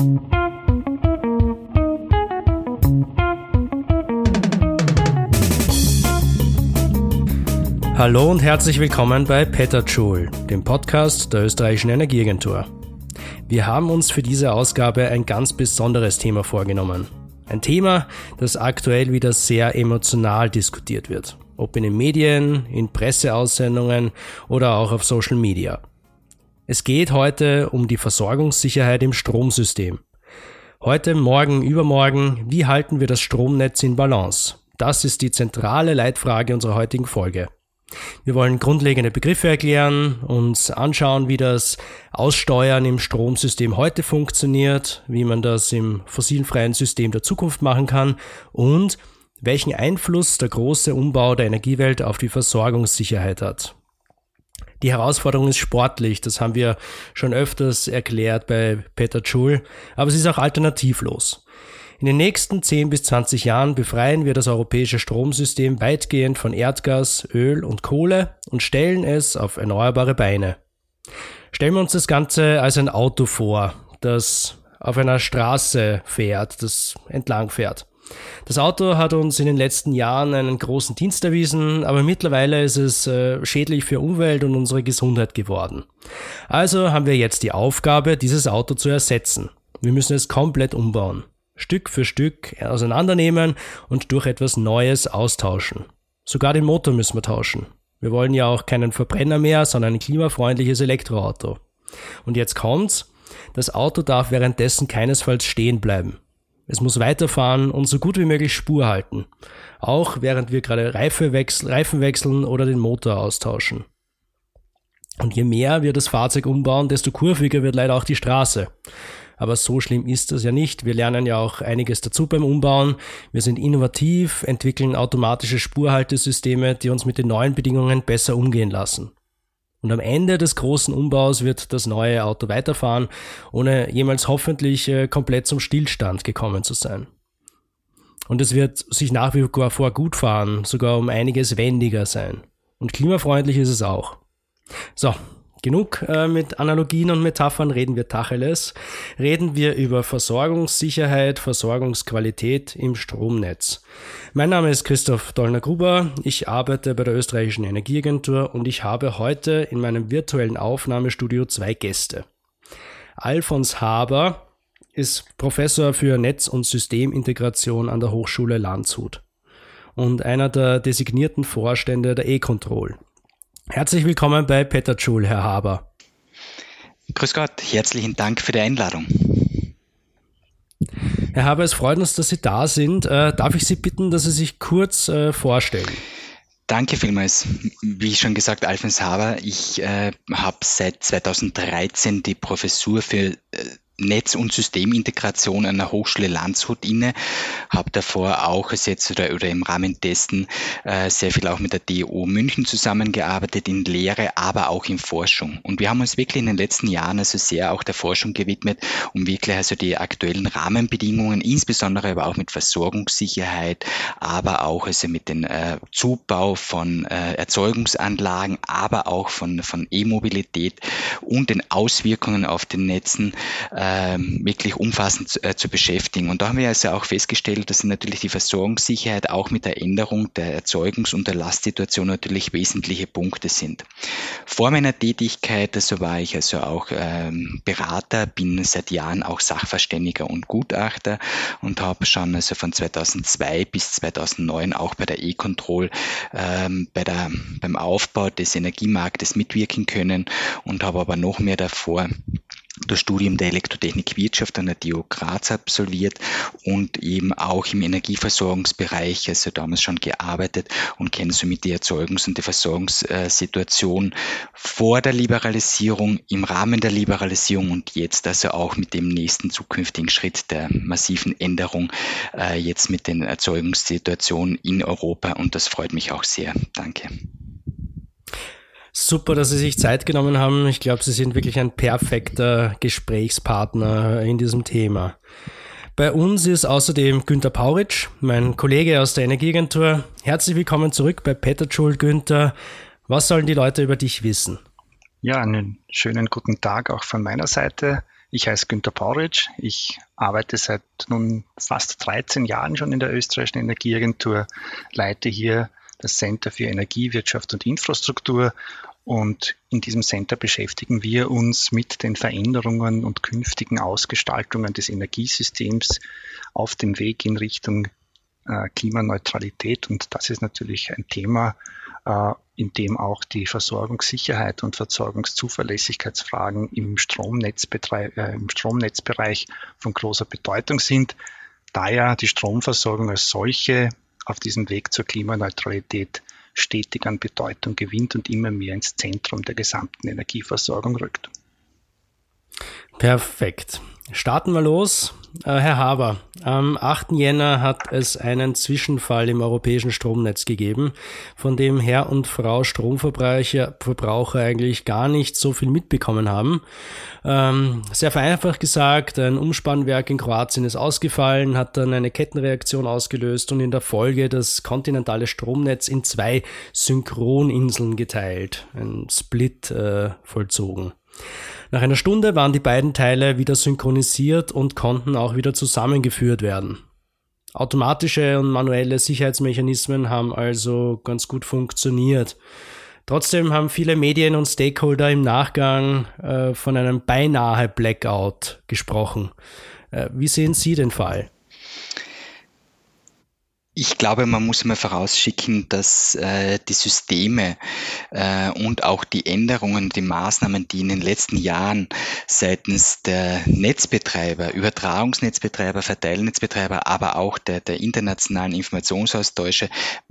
Hallo und herzlich willkommen bei Petterjoule, dem Podcast der österreichischen Energieagentur. Wir haben uns für diese Ausgabe ein ganz besonderes Thema vorgenommen. Ein Thema, das aktuell wieder sehr emotional diskutiert wird. Ob in den Medien, in Presseaussendungen oder auch auf Social Media. Es geht heute um die Versorgungssicherheit im Stromsystem. Heute, morgen, übermorgen, wie halten wir das Stromnetz in Balance? Das ist die zentrale Leitfrage unserer heutigen Folge. Wir wollen grundlegende Begriffe erklären, uns anschauen, wie das Aussteuern im Stromsystem heute funktioniert, wie man das im fossilfreien System der Zukunft machen kann und welchen Einfluss der große Umbau der Energiewelt auf die Versorgungssicherheit hat. Die Herausforderung ist sportlich, das haben wir schon öfters erklärt bei Peter Schul, aber sie ist auch alternativlos. In den nächsten 10 bis 20 Jahren befreien wir das europäische Stromsystem weitgehend von Erdgas, Öl und Kohle und stellen es auf erneuerbare Beine. Stellen wir uns das Ganze als ein Auto vor, das auf einer Straße fährt, das entlang fährt. Das Auto hat uns in den letzten Jahren einen großen Dienst erwiesen, aber mittlerweile ist es äh, schädlich für Umwelt und unsere Gesundheit geworden. Also haben wir jetzt die Aufgabe, dieses Auto zu ersetzen. Wir müssen es komplett umbauen. Stück für Stück auseinandernehmen und durch etwas Neues austauschen. Sogar den Motor müssen wir tauschen. Wir wollen ja auch keinen Verbrenner mehr, sondern ein klimafreundliches Elektroauto. Und jetzt kommt's. Das Auto darf währenddessen keinesfalls stehen bleiben. Es muss weiterfahren und so gut wie möglich Spur halten. Auch während wir gerade Reife wechsel, Reifen wechseln oder den Motor austauschen. Und je mehr wir das Fahrzeug umbauen, desto kurviger wird leider auch die Straße. Aber so schlimm ist das ja nicht. Wir lernen ja auch einiges dazu beim Umbauen. Wir sind innovativ, entwickeln automatische Spurhaltesysteme, die uns mit den neuen Bedingungen besser umgehen lassen. Und am Ende des großen Umbaus wird das neue Auto weiterfahren, ohne jemals hoffentlich äh, komplett zum Stillstand gekommen zu sein. Und es wird sich nach wie vor gut fahren, sogar um einiges wendiger sein. Und klimafreundlich ist es auch. So, Genug äh, mit Analogien und Metaphern, reden wir Tacheles. Reden wir über Versorgungssicherheit, Versorgungsqualität im Stromnetz. Mein Name ist Christoph Dollner-Gruber. Ich arbeite bei der österreichischen Energieagentur und ich habe heute in meinem virtuellen Aufnahmestudio zwei Gäste. Alfons Haber ist Professor für Netz- und Systemintegration an der Hochschule Landshut und einer der designierten Vorstände der E-Control. Herzlich willkommen bei Peter Schul, Herr Haber. Grüß Gott, herzlichen Dank für die Einladung. Herr Haber, es freut uns, dass Sie da sind. Äh, darf ich Sie bitten, dass Sie sich kurz äh, vorstellen? Danke vielmals. Wie schon gesagt, Alfons Haber. Ich äh, habe seit 2013 die Professur für äh, Netz- und Systemintegration an der Hochschule Landshut inne, habe davor auch jetzt oder, oder im Rahmen dessen äh, sehr viel auch mit der DO München zusammengearbeitet in Lehre, aber auch in Forschung. Und wir haben uns wirklich in den letzten Jahren also sehr auch der Forschung gewidmet, um wirklich also die aktuellen Rahmenbedingungen, insbesondere aber auch mit Versorgungssicherheit, aber auch also mit dem äh, Zubau von äh, Erzeugungsanlagen, aber auch von, von E-Mobilität und den Auswirkungen auf den Netzen äh, ähm, wirklich umfassend zu, äh, zu beschäftigen. Und da haben wir also auch festgestellt, dass natürlich die Versorgungssicherheit auch mit der Änderung der Erzeugungs- und der Lastsituation natürlich wesentliche Punkte sind. Vor meiner Tätigkeit, also war ich also auch ähm, Berater, bin seit Jahren auch Sachverständiger und Gutachter und habe schon also von 2002 bis 2009 auch bei der E-Control ähm, bei der, beim Aufbau des Energiemarktes mitwirken können und habe aber noch mehr davor das Studium der Elektrotechnik Wirtschaft an der DO Graz absolviert und eben auch im Energieversorgungsbereich, also damals schon gearbeitet und kenne somit die Erzeugungs- und die Versorgungssituation vor der Liberalisierung, im Rahmen der Liberalisierung und jetzt also auch mit dem nächsten zukünftigen Schritt der massiven Änderung äh, jetzt mit den Erzeugungssituationen in Europa und das freut mich auch sehr. Danke. Super, dass Sie sich Zeit genommen haben. Ich glaube, Sie sind wirklich ein perfekter Gesprächspartner in diesem Thema. Bei uns ist außerdem Günter Pauritsch, mein Kollege aus der Energieagentur. Herzlich willkommen zurück bei Petterschul, Günther. Was sollen die Leute über dich wissen? Ja, einen schönen guten Tag auch von meiner Seite. Ich heiße Günter Pauric. Ich arbeite seit nun fast 13 Jahren schon in der österreichischen Energieagentur, leite hier das Center für Energiewirtschaft und Infrastruktur und in diesem Center beschäftigen wir uns mit den Veränderungen und künftigen Ausgestaltungen des Energiesystems auf dem Weg in Richtung äh, Klimaneutralität. Und das ist natürlich ein Thema, äh, in dem auch die Versorgungssicherheit und Versorgungszuverlässigkeitsfragen im, äh, im Stromnetzbereich von großer Bedeutung sind, da ja die Stromversorgung als solche auf diesem Weg zur Klimaneutralität stetig an Bedeutung gewinnt und immer mehr ins Zentrum der gesamten Energieversorgung rückt. Perfekt. Starten wir los. Äh, Herr Haber, am 8. Jänner hat es einen Zwischenfall im europäischen Stromnetz gegeben, von dem Herr und Frau Stromverbraucher Verbraucher eigentlich gar nicht so viel mitbekommen haben. Ähm, sehr vereinfacht gesagt, ein Umspannwerk in Kroatien ist ausgefallen, hat dann eine Kettenreaktion ausgelöst und in der Folge das kontinentale Stromnetz in zwei Synchroninseln geteilt, ein Split äh, vollzogen. Nach einer Stunde waren die beiden Teile wieder synchronisiert und konnten auch wieder zusammengeführt werden. Automatische und manuelle Sicherheitsmechanismen haben also ganz gut funktioniert. Trotzdem haben viele Medien und Stakeholder im Nachgang äh, von einem beinahe Blackout gesprochen. Äh, wie sehen Sie den Fall? Ich glaube, man muss immer vorausschicken, dass äh, die Systeme äh, und auch die Änderungen, die Maßnahmen, die in den letzten Jahren seitens der Netzbetreiber, Übertragungsnetzbetreiber, Verteilnetzbetreiber, aber auch der, der internationalen Informationsaustausche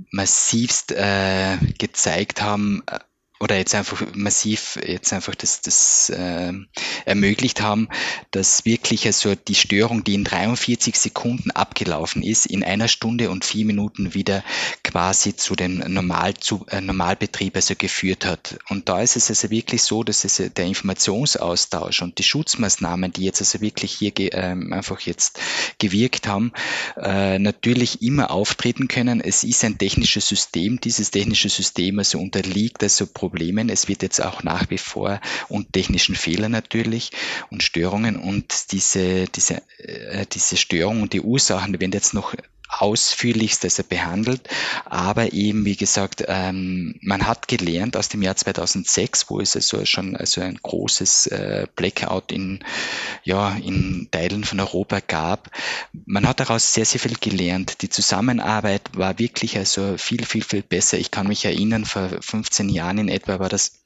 massivst äh, gezeigt haben, äh, oder jetzt einfach massiv jetzt einfach das, das äh, ermöglicht haben, dass wirklich also die Störung, die in 43 Sekunden abgelaufen ist, in einer Stunde und vier Minuten wieder quasi zu dem Normal, zu, äh, Normalbetrieb also geführt hat. Und da ist es also wirklich so, dass es der Informationsaustausch und die Schutzmaßnahmen, die jetzt also wirklich hier äh, einfach jetzt gewirkt haben, äh, natürlich immer auftreten können. Es ist ein technisches System. Dieses technische System also unterliegt also Problemen. Es wird jetzt auch nach wie vor und technischen Fehlern natürlich und Störungen und diese, diese, äh, diese Störungen und die Ursachen werden jetzt noch ausführlichst also behandelt. Aber eben, wie gesagt, ähm, man hat gelernt aus dem Jahr 2006, wo es also schon also ein großes äh, Blackout in, ja, in Teilen von Europa gab. Man hat daraus sehr, sehr viel gelernt. Die Zusammenarbeit war wirklich also viel, viel, viel besser. Ich kann mich erinnern, vor 15 Jahren in etwa war das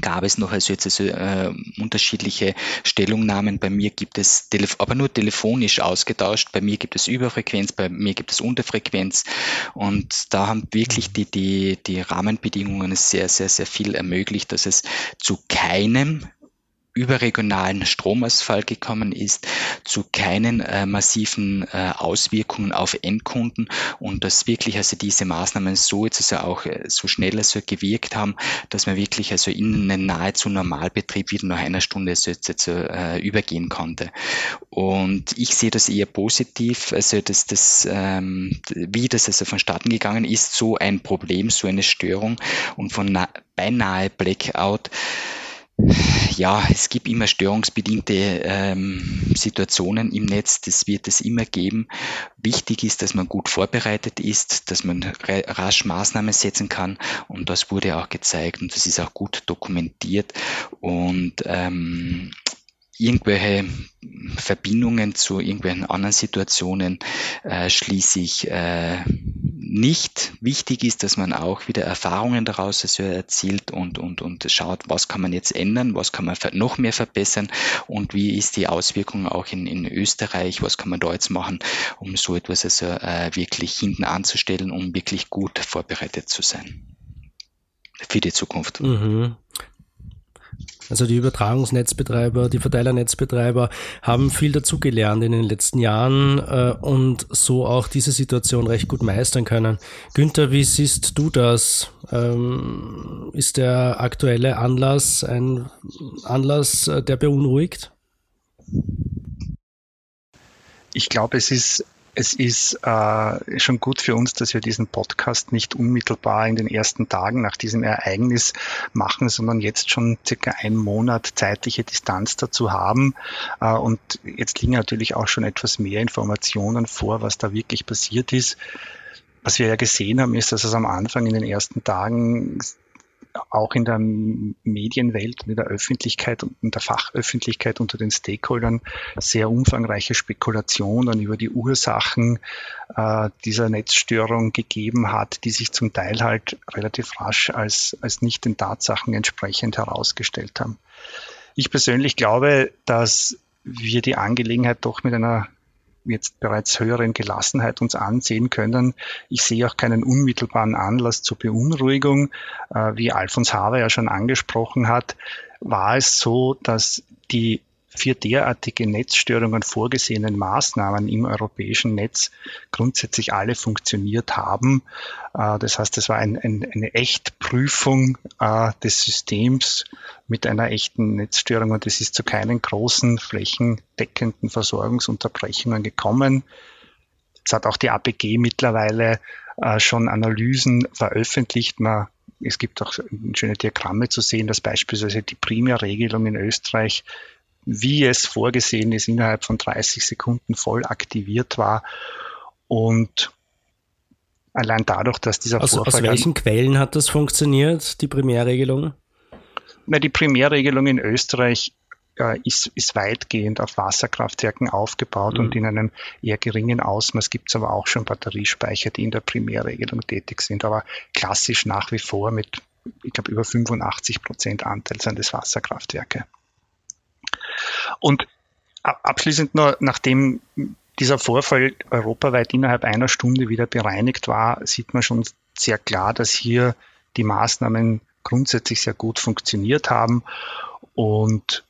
gab es noch also jetzt also, äh, unterschiedliche Stellungnahmen. Bei mir gibt es, aber nur telefonisch ausgetauscht. Bei mir gibt es Überfrequenz, bei mir gibt es Unterfrequenz. Und da haben wirklich die, die, die Rahmenbedingungen sehr, sehr, sehr viel ermöglicht, dass es zu keinem überregionalen Stromausfall gekommen ist, zu keinen äh, massiven äh, Auswirkungen auf Endkunden und dass wirklich also diese Maßnahmen so jetzt also auch äh, so schnell also gewirkt haben, dass man wirklich also in einen nahezu Normalbetrieb wieder nach einer Stunde so jetzt, jetzt, äh, übergehen konnte. Und ich sehe das eher positiv, also dass das, ähm, wie das also vonstatten gegangen ist, so ein Problem, so eine Störung und von beinahe Blackout ja, es gibt immer störungsbedingte ähm, Situationen im Netz, das wird es immer geben. Wichtig ist, dass man gut vorbereitet ist, dass man rasch Maßnahmen setzen kann. Und das wurde auch gezeigt und das ist auch gut dokumentiert. Und ähm, irgendwelche Verbindungen zu irgendwelchen anderen Situationen äh, schließe ich äh, nicht. Wichtig ist, dass man auch wieder Erfahrungen daraus erzielt und, und, und schaut, was kann man jetzt ändern, was kann man noch mehr verbessern und wie ist die Auswirkung auch in, in Österreich, was kann man da jetzt machen, um so etwas also äh, wirklich hinten anzustellen, um wirklich gut vorbereitet zu sein für die Zukunft. Mhm. Also die Übertragungsnetzbetreiber, die Verteilernetzbetreiber haben viel dazugelernt in den letzten Jahren äh, und so auch diese Situation recht gut meistern können. Günther, wie siehst du das? Ähm, ist der aktuelle Anlass ein Anlass, äh, der beunruhigt? Ich glaube, es ist es ist äh, schon gut für uns, dass wir diesen Podcast nicht unmittelbar in den ersten Tagen nach diesem Ereignis machen, sondern jetzt schon circa einen Monat zeitliche Distanz dazu haben. Äh, und jetzt liegen natürlich auch schon etwas mehr Informationen vor, was da wirklich passiert ist. Was wir ja gesehen haben, ist, dass es am Anfang in den ersten Tagen auch in der Medienwelt in der Öffentlichkeit und in der Fachöffentlichkeit unter den Stakeholdern sehr umfangreiche Spekulationen über die Ursachen äh, dieser Netzstörung gegeben hat, die sich zum Teil halt relativ rasch als, als nicht den Tatsachen entsprechend herausgestellt haben. Ich persönlich glaube, dass wir die Angelegenheit doch mit einer jetzt bereits höheren Gelassenheit uns ansehen können. Ich sehe auch keinen unmittelbaren Anlass zur Beunruhigung. Äh, wie Alfons Haber ja schon angesprochen hat, war es so, dass die für derartige Netzstörungen vorgesehenen Maßnahmen im europäischen Netz grundsätzlich alle funktioniert haben. Äh, das heißt, es war ein, ein, eine Echtprüfung äh, des Systems mit einer echten Netzstörung und es ist zu keinen großen flächendeckenden Versorgungsunterbrechungen gekommen. Es hat auch die APG mittlerweile äh, schon Analysen veröffentlicht. Man es gibt auch schöne Diagramme zu sehen, dass beispielsweise die Primärregelung in Österreich wie es vorgesehen ist, innerhalb von 30 Sekunden voll aktiviert war. Und allein dadurch, dass dieser also, Vorfall... Aus welchen Quellen hat das funktioniert, die Primärregelung? Na, die Primärregelung in Österreich äh, ist, ist weitgehend auf Wasserkraftwerken aufgebaut mhm. und in einem eher geringen Ausmaß gibt es aber auch schon Batteriespeicher, die in der Primärregelung tätig sind, aber klassisch nach wie vor mit, ich glaube, über 85 Prozent Anteil sind es Wasserkraftwerke. Und abschließend nur, nachdem dieser Vorfall europaweit innerhalb einer Stunde wieder bereinigt war, sieht man schon sehr klar, dass hier die Maßnahmen grundsätzlich sehr gut funktioniert haben. Und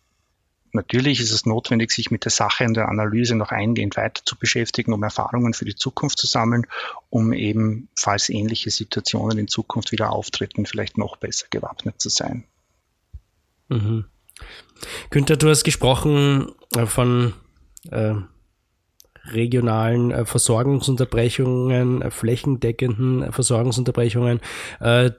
natürlich ist es notwendig, sich mit der Sache und der Analyse noch eingehend weiter zu beschäftigen, um Erfahrungen für die Zukunft zu sammeln, um eben, falls ähnliche Situationen in Zukunft wieder auftreten, vielleicht noch besser gewappnet zu sein. Mhm. Günther, du hast gesprochen äh, von äh, regionalen äh, Versorgungsunterbrechungen, äh, flächendeckenden Versorgungsunterbrechungen.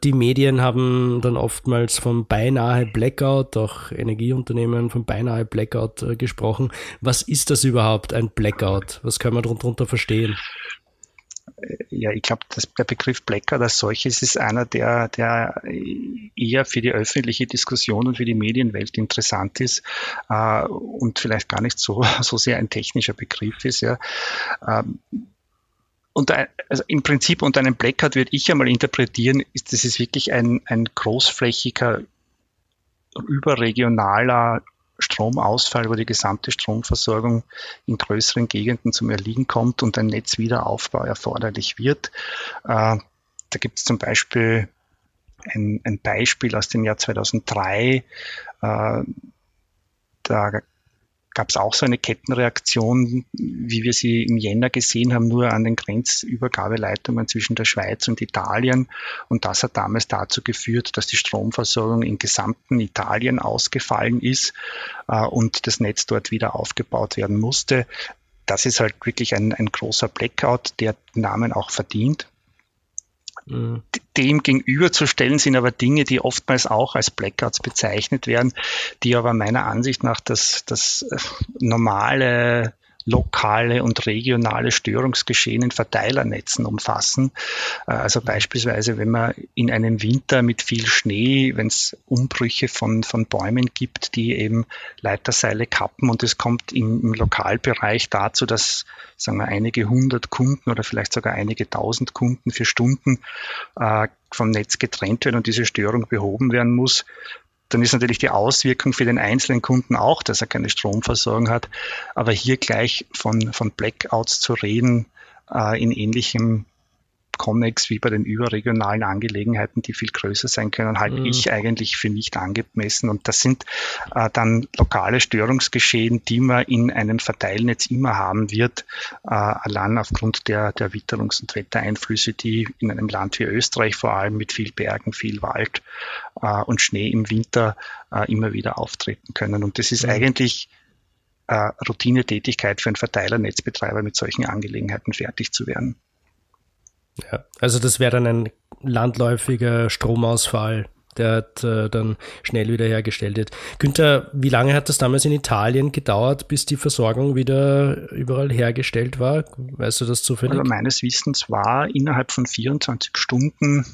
Die Medien haben dann oftmals vom beinahe Blackout, auch Energieunternehmen vom beinahe Blackout gesprochen. Was ist das überhaupt, ein Blackout? Was kann man darunter verstehen? Ja, ich glaube, der Begriff Blackout als solches ist einer, der, der eher für die öffentliche Diskussion und für die Medienwelt interessant ist äh, und vielleicht gar nicht so, so sehr ein technischer Begriff ist. Ja. Ähm, und also im Prinzip unter einem Blackout würde ich einmal interpretieren, ist das ist wirklich ein, ein großflächiger, überregionaler Stromausfall, wo die gesamte Stromversorgung in größeren Gegenden zum Erliegen kommt und ein Netzwiederaufbau erforderlich wird. Äh, da gibt es zum Beispiel ein, ein, Beispiel aus dem Jahr 2003. Äh, da gab es auch so eine Kettenreaktion, wie wir sie im Jänner gesehen haben, nur an den Grenzübergabeleitungen zwischen der Schweiz und Italien. Und das hat damals dazu geführt, dass die Stromversorgung im gesamten Italien ausgefallen ist äh, und das Netz dort wieder aufgebaut werden musste. Das ist halt wirklich ein, ein großer Blackout, der den Namen auch verdient. Mhm. Dem gegenüberzustellen sind aber Dinge, die oftmals auch als Blackouts bezeichnet werden, die aber meiner Ansicht nach das, das äh, normale lokale und regionale Störungsgeschehen in Verteilernetzen umfassen. Äh, also beispielsweise, wenn man in einem Winter mit viel Schnee, wenn es Umbrüche von, von Bäumen gibt, die eben Leiterseile kappen und es kommt im, im Lokalbereich dazu, dass sagen wir, einige hundert Kunden oder vielleicht sogar einige tausend Kunden für Stunden äh, vom Netz getrennt werden und diese Störung behoben werden muss, dann ist natürlich die Auswirkung für den einzelnen Kunden auch, dass er keine Stromversorgung hat. Aber hier gleich von, von Blackouts zu reden, äh, in ähnlichem Connex wie bei den überregionalen Angelegenheiten, die viel größer sein können, halte mhm. ich eigentlich für nicht angemessen. Und das sind äh, dann lokale Störungsgeschehen, die man in einem Verteilnetz immer haben wird, äh, allein aufgrund der, der Witterungs- und Wettereinflüsse, die in einem Land wie Österreich vor allem mit viel Bergen, viel Wald äh, und Schnee im Winter äh, immer wieder auftreten können. Und das ist mhm. eigentlich äh, Routinetätigkeit für einen Verteilernetzbetreiber mit solchen Angelegenheiten fertig zu werden. Ja, also das wäre dann ein landläufiger Stromausfall, der äh, dann schnell wieder hergestellt wird. Günther, wie lange hat das damals in Italien gedauert, bis die Versorgung wieder überall hergestellt war? Weißt du das zufällig? Also meines Wissens war innerhalb von 24 Stunden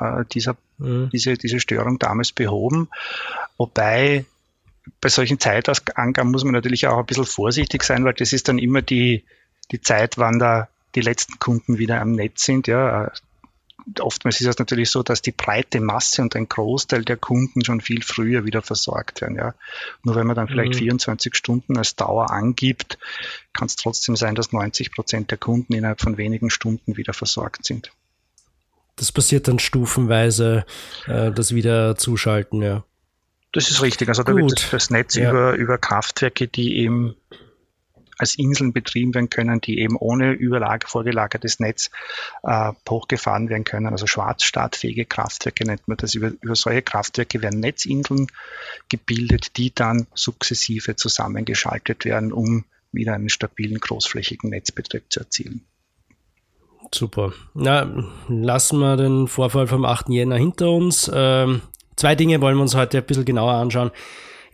äh, dieser, mhm. diese, diese Störung damals behoben, wobei bei solchen Zeitangaben muss man natürlich auch ein bisschen vorsichtig sein, weil das ist dann immer die, die Zeit, wann da die letzten Kunden wieder am Netz sind. Ja, oftmals ist es natürlich so, dass die breite Masse und ein Großteil der Kunden schon viel früher wieder versorgt werden. Ja. Nur wenn man dann vielleicht mhm. 24 Stunden als Dauer angibt, kann es trotzdem sein, dass 90 Prozent der Kunden innerhalb von wenigen Stunden wieder versorgt sind. Das passiert dann stufenweise, äh, das wieder zuschalten, ja. Das ist richtig. Also da Gut. wird das, das Netz ja. über, über Kraftwerke, die eben als Inseln betrieben werden können, die eben ohne Überlage, vorgelagertes Netz äh, hochgefahren werden können. Also schwarzstartfähige Kraftwerke nennt man das. Über, über solche Kraftwerke werden Netzinseln gebildet, die dann sukzessive zusammengeschaltet werden, um wieder einen stabilen, großflächigen Netzbetrieb zu erzielen. Super. Na, lassen wir den Vorfall vom 8. Jänner hinter uns. Ähm, zwei Dinge wollen wir uns heute ein bisschen genauer anschauen.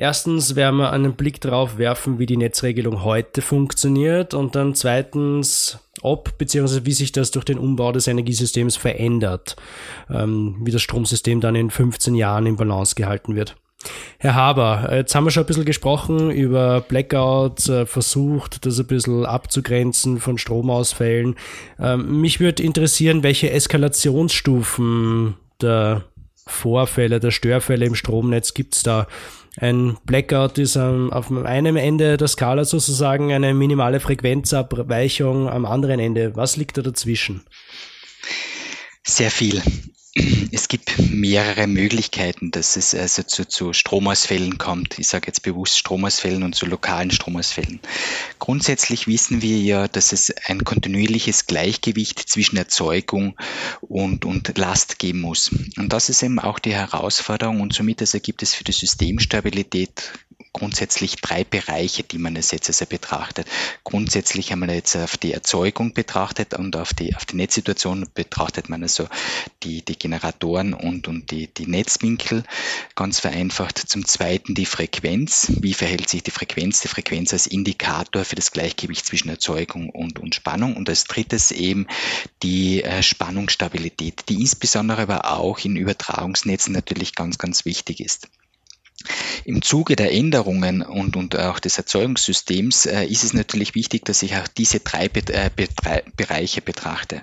Erstens werden wir einen Blick darauf werfen, wie die Netzregelung heute funktioniert und dann zweitens, ob bzw. wie sich das durch den Umbau des Energiesystems verändert, ähm, wie das Stromsystem dann in 15 Jahren in Balance gehalten wird. Herr Haber, jetzt haben wir schon ein bisschen gesprochen über Blackouts, äh, versucht, das ein bisschen abzugrenzen von Stromausfällen. Ähm, mich würde interessieren, welche Eskalationsstufen der Vorfälle, der Störfälle im Stromnetz gibt es da? Ein Blackout ist ähm, auf einem Ende der Skala sozusagen eine minimale Frequenzabweichung, am anderen Ende. Was liegt da dazwischen? Sehr viel. Mehrere Möglichkeiten, dass es also zu, zu Stromausfällen kommt. Ich sage jetzt bewusst Stromausfällen und zu lokalen Stromausfällen. Grundsätzlich wissen wir ja, dass es ein kontinuierliches Gleichgewicht zwischen Erzeugung und, und Last geben muss. Und das ist eben auch die Herausforderung und somit also gibt es für die Systemstabilität grundsätzlich drei Bereiche, die man jetzt also betrachtet. Grundsätzlich haben wir jetzt auf die Erzeugung betrachtet und auf die, auf die Netzsituation betrachtet man also die, die Generatoren und, und die, die Netzwinkel. Ganz vereinfacht. Zum zweiten die Frequenz. Wie verhält sich die Frequenz? Die Frequenz als Indikator für das Gleichgewicht zwischen Erzeugung und, und Spannung. Und als drittes eben die äh, Spannungsstabilität, die insbesondere aber auch in Übertragungsnetzen natürlich ganz, ganz wichtig ist. Im Zuge der Änderungen und, und auch des Erzeugungssystems äh, ist es natürlich wichtig, dass ich auch diese drei Be äh, Be Bereiche betrachte.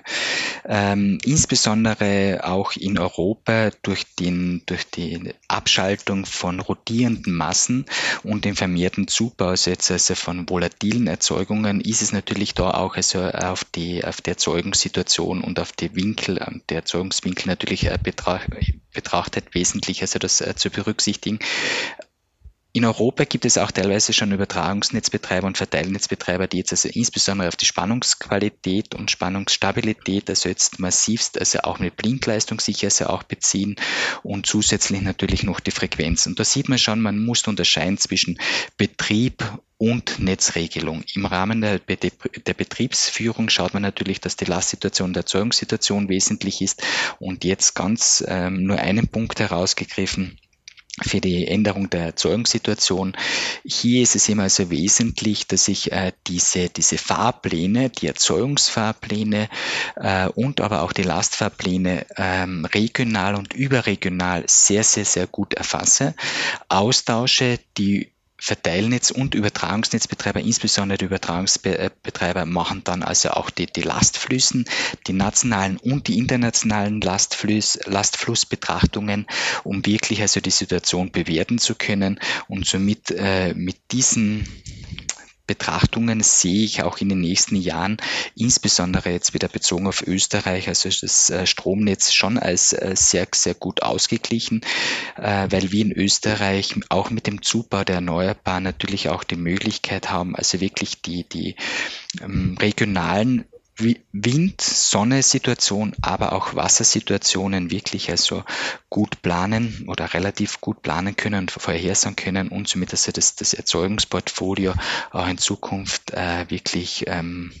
Ähm, insbesondere auch in Europa durch, den, durch die Abschaltung von rotierenden Massen und den vermehrten Zubau also, also von volatilen Erzeugungen ist es natürlich da auch also auf die, auf die Erzeugungssituation und auf die Winkel, der Erzeugungswinkel natürlich äh, betrachtet wesentlich, also das äh, zu berücksichtigen. In Europa gibt es auch teilweise schon Übertragungsnetzbetreiber und Verteilnetzbetreiber, die jetzt also insbesondere auf die Spannungsqualität und Spannungsstabilität, also jetzt massivst, also auch mit Blinkleistung sich also auch beziehen und zusätzlich natürlich noch die Frequenz. Und da sieht man schon, man muss unterscheiden zwischen Betrieb und Netzregelung. Im Rahmen der, der, Betriebsführung schaut man natürlich, dass die Lastsituation der Erzeugungssituation wesentlich ist. Und jetzt ganz ähm, nur einen Punkt herausgegriffen für die Änderung der Erzeugungssituation. Hier ist es immer also wesentlich, dass ich äh, diese, diese Fahrpläne, die Erzeugungsfahrpläne äh, und aber auch die Lastfahrpläne ähm, regional und überregional sehr, sehr, sehr gut erfasse, austausche, die Verteilnetz- und Übertragungsnetzbetreiber, insbesondere die Übertragungsbetreiber, machen dann also auch die, die Lastflüssen, die nationalen und die internationalen Lastfluss, Lastflussbetrachtungen, um wirklich also die Situation bewerten zu können und somit äh, mit diesen Betrachtungen sehe ich auch in den nächsten Jahren, insbesondere jetzt wieder bezogen auf Österreich, also das äh, Stromnetz schon als äh, sehr, sehr gut ausgeglichen, äh, weil wir in Österreich auch mit dem Zubau der Erneuerbaren natürlich auch die Möglichkeit haben, also wirklich die, die ähm, regionalen Wind, Sonne-Situation, aber auch Wassersituationen wirklich also gut planen oder relativ gut planen können, vorhersagen können und somit, dass das, das Erzeugungsportfolio auch in Zukunft äh, wirklich ähm,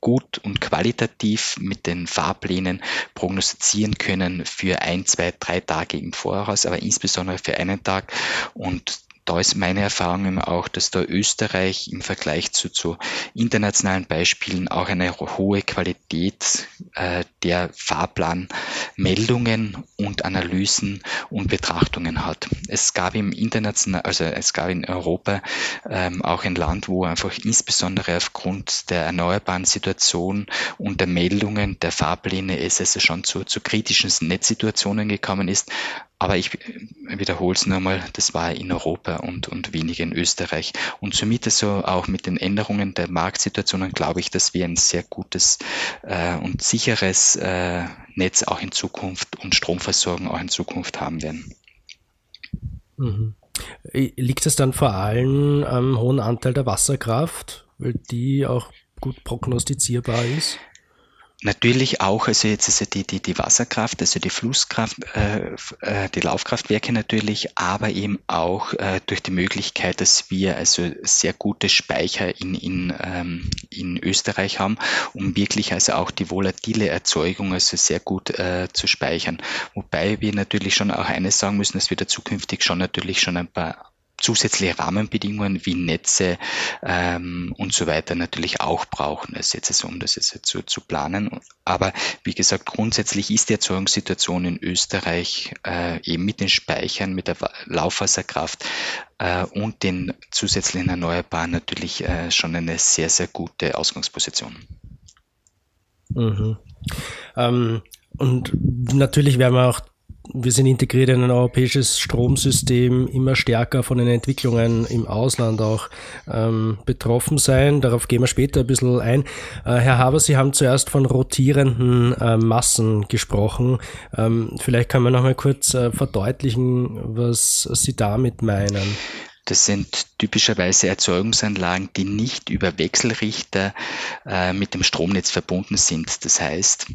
gut und qualitativ mit den Fahrplänen prognostizieren können für ein, zwei, drei Tage im Voraus, aber insbesondere für einen Tag. Und da ist meine Erfahrung immer auch, dass da Österreich im Vergleich zu, zu internationalen Beispielen auch eine hohe Qualität äh, der Fahrplanmeldungen und Analysen und Betrachtungen hat. Es gab im international, also es gab in Europa ähm, auch ein Land, wo einfach insbesondere aufgrund der erneuerbaren Situation und der Meldungen der Fahrpläne es also schon zu, zu kritischen Netzsituationen gekommen ist, aber ich wiederhole es nochmal, das war in Europa und, und weniger in Österreich. Und somit also auch mit den Änderungen der Marktsituationen glaube ich, dass wir ein sehr gutes äh, und sicheres äh, Netz auch in Zukunft und Stromversorgung auch in Zukunft haben werden. Mhm. Liegt es dann vor allem am hohen Anteil der Wasserkraft, weil die auch gut prognostizierbar ist? Natürlich auch, also jetzt ist ja die, die, die Wasserkraft, also die Flusskraft, äh, äh, die Laufkraftwerke natürlich, aber eben auch äh, durch die Möglichkeit, dass wir also sehr gute Speicher in, in, ähm, in Österreich haben, um wirklich also auch die volatile Erzeugung also sehr gut äh, zu speichern. Wobei wir natürlich schon auch eines sagen müssen, dass wir da zukünftig schon natürlich schon ein paar zusätzliche Rahmenbedingungen wie Netze ähm, und so weiter natürlich auch brauchen, es jetzt also, um das jetzt zu, zu planen. Aber wie gesagt, grundsätzlich ist die Erzeugungssituation in Österreich äh, eben mit den Speichern, mit der Laufwasserkraft äh, und den zusätzlichen Erneuerbaren natürlich äh, schon eine sehr, sehr gute Ausgangsposition. Mhm. Ähm, und natürlich werden wir auch wir sind integriert in ein europäisches Stromsystem, immer stärker von den Entwicklungen im Ausland auch ähm, betroffen sein. Darauf gehen wir später ein bisschen ein. Äh, Herr Haber, Sie haben zuerst von rotierenden äh, Massen gesprochen. Ähm, vielleicht können wir noch mal kurz äh, verdeutlichen, was Sie damit meinen. Das sind typischerweise Erzeugungsanlagen, die nicht über Wechselrichter äh, mit dem Stromnetz verbunden sind. Das heißt,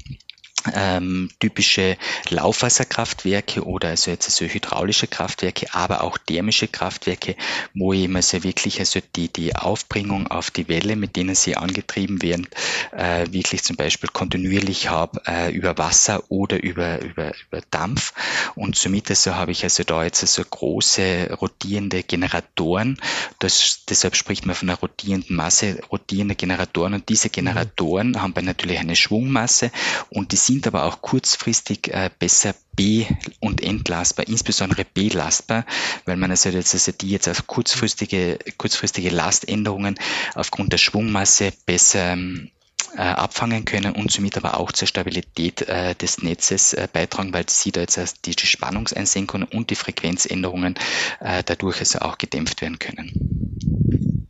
ähm, typische Laufwasserkraftwerke oder also jetzt so hydraulische Kraftwerke, aber auch thermische Kraftwerke, wo eben also wirklich also die, die Aufbringung auf die Welle, mit denen sie angetrieben werden, äh, wirklich zum Beispiel kontinuierlich habe äh, über Wasser oder über, über, über Dampf. Und somit also habe ich also da jetzt also große rotierende Generatoren. Das, deshalb spricht man von einer rotierenden Masse, rotierende Generatoren. Und diese Generatoren mhm. haben dann natürlich eine Schwungmasse und die sind sind aber auch kurzfristig äh, besser B- und entlastbar, insbesondere belastbar, weil man also jetzt, also die jetzt auf kurzfristige, kurzfristige Laständerungen aufgrund der Schwungmasse besser ähm, äh, abfangen können und somit aber auch zur Stabilität äh, des Netzes beitragen, weil sie da jetzt die, Spannungseinsenkungen und die Frequenzänderungen dadurch also auch gedämpft werden können.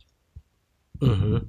Mhm.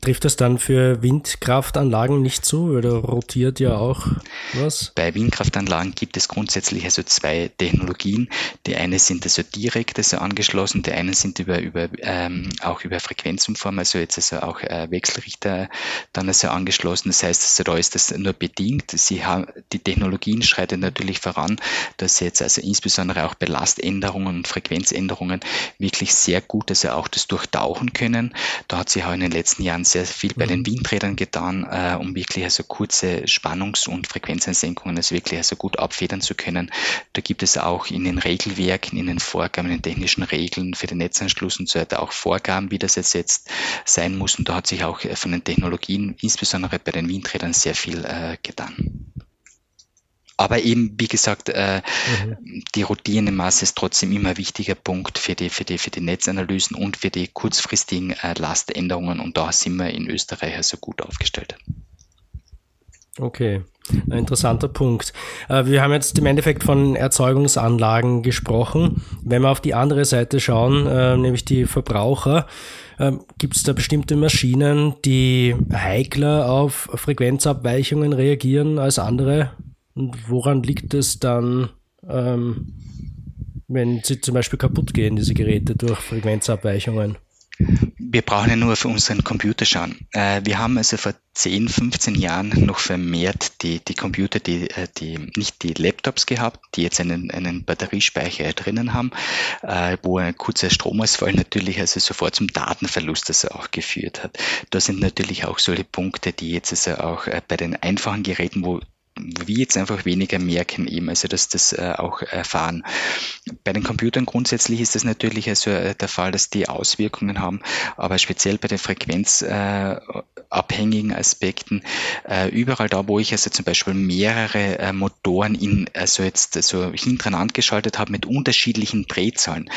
Trifft das dann für Windkraftanlagen nicht zu, weil da rotiert ja auch was? Bei Windkraftanlagen gibt es grundsätzlich also zwei Technologien. Die eine sind also direkt also angeschlossen, die einen sind über, über ähm, auch über Frequenzumform, also jetzt also auch äh, Wechselrichter dann also angeschlossen. Das heißt, also da ist das nur bedingt. Sie haben die Technologien schreiten natürlich voran, dass sie jetzt also insbesondere auch bei Laständerungen und Frequenzänderungen wirklich sehr gut also auch das durchtauchen können. Da hat sich auch in den letzten Jahren sehr viel bei den mhm. Windrädern getan, äh, um wirklich also kurze Spannungs- und Frequenzeinsenkungen also wirklich also gut abfedern zu können. Da gibt es auch in den Regelwerken, in den Vorgaben, in den technischen Regeln für den Netzanschluss und so weiter auch Vorgaben, wie das jetzt, jetzt sein muss. Und da hat sich auch von den Technologien, insbesondere bei den Windrädern, sehr viel äh, getan. Aber eben, wie gesagt, äh, mhm. die rotierende Masse ist trotzdem immer ein wichtiger Punkt für die, für die, für die Netzanalysen und für die kurzfristigen äh, Laständerungen. Und da sind wir in Österreich also gut aufgestellt. Okay, ein interessanter Punkt. Äh, wir haben jetzt im Endeffekt von Erzeugungsanlagen gesprochen. Wenn wir auf die andere Seite schauen, äh, nämlich die Verbraucher, ähm, gibt es da bestimmte Maschinen, die heikler auf Frequenzabweichungen reagieren als andere? Und woran liegt es dann, ähm, wenn sie zum Beispiel kaputt gehen, diese Geräte durch Frequenzabweichungen? Wir brauchen ja nur auf unseren Computer schauen. Äh, wir haben also vor 10, 15 Jahren noch vermehrt die, die Computer, die, äh, die, nicht die Laptops gehabt, die jetzt einen, einen Batteriespeicher drinnen haben, äh, wo ein kurzer Stromausfall natürlich also sofort zum Datenverlust also auch geführt hat. Da sind natürlich auch solche Punkte, die jetzt also auch bei den einfachen Geräten, wo wir jetzt einfach weniger merken eben, also dass das äh, auch erfahren. Bei den Computern grundsätzlich ist das natürlich also äh, der Fall, dass die Auswirkungen haben, aber speziell bei den frequenzabhängigen äh, Aspekten, äh, überall da, wo ich also zum Beispiel mehrere Motoren in, also jetzt so hintereinander geschaltet habe mit unterschiedlichen Drehzahlen,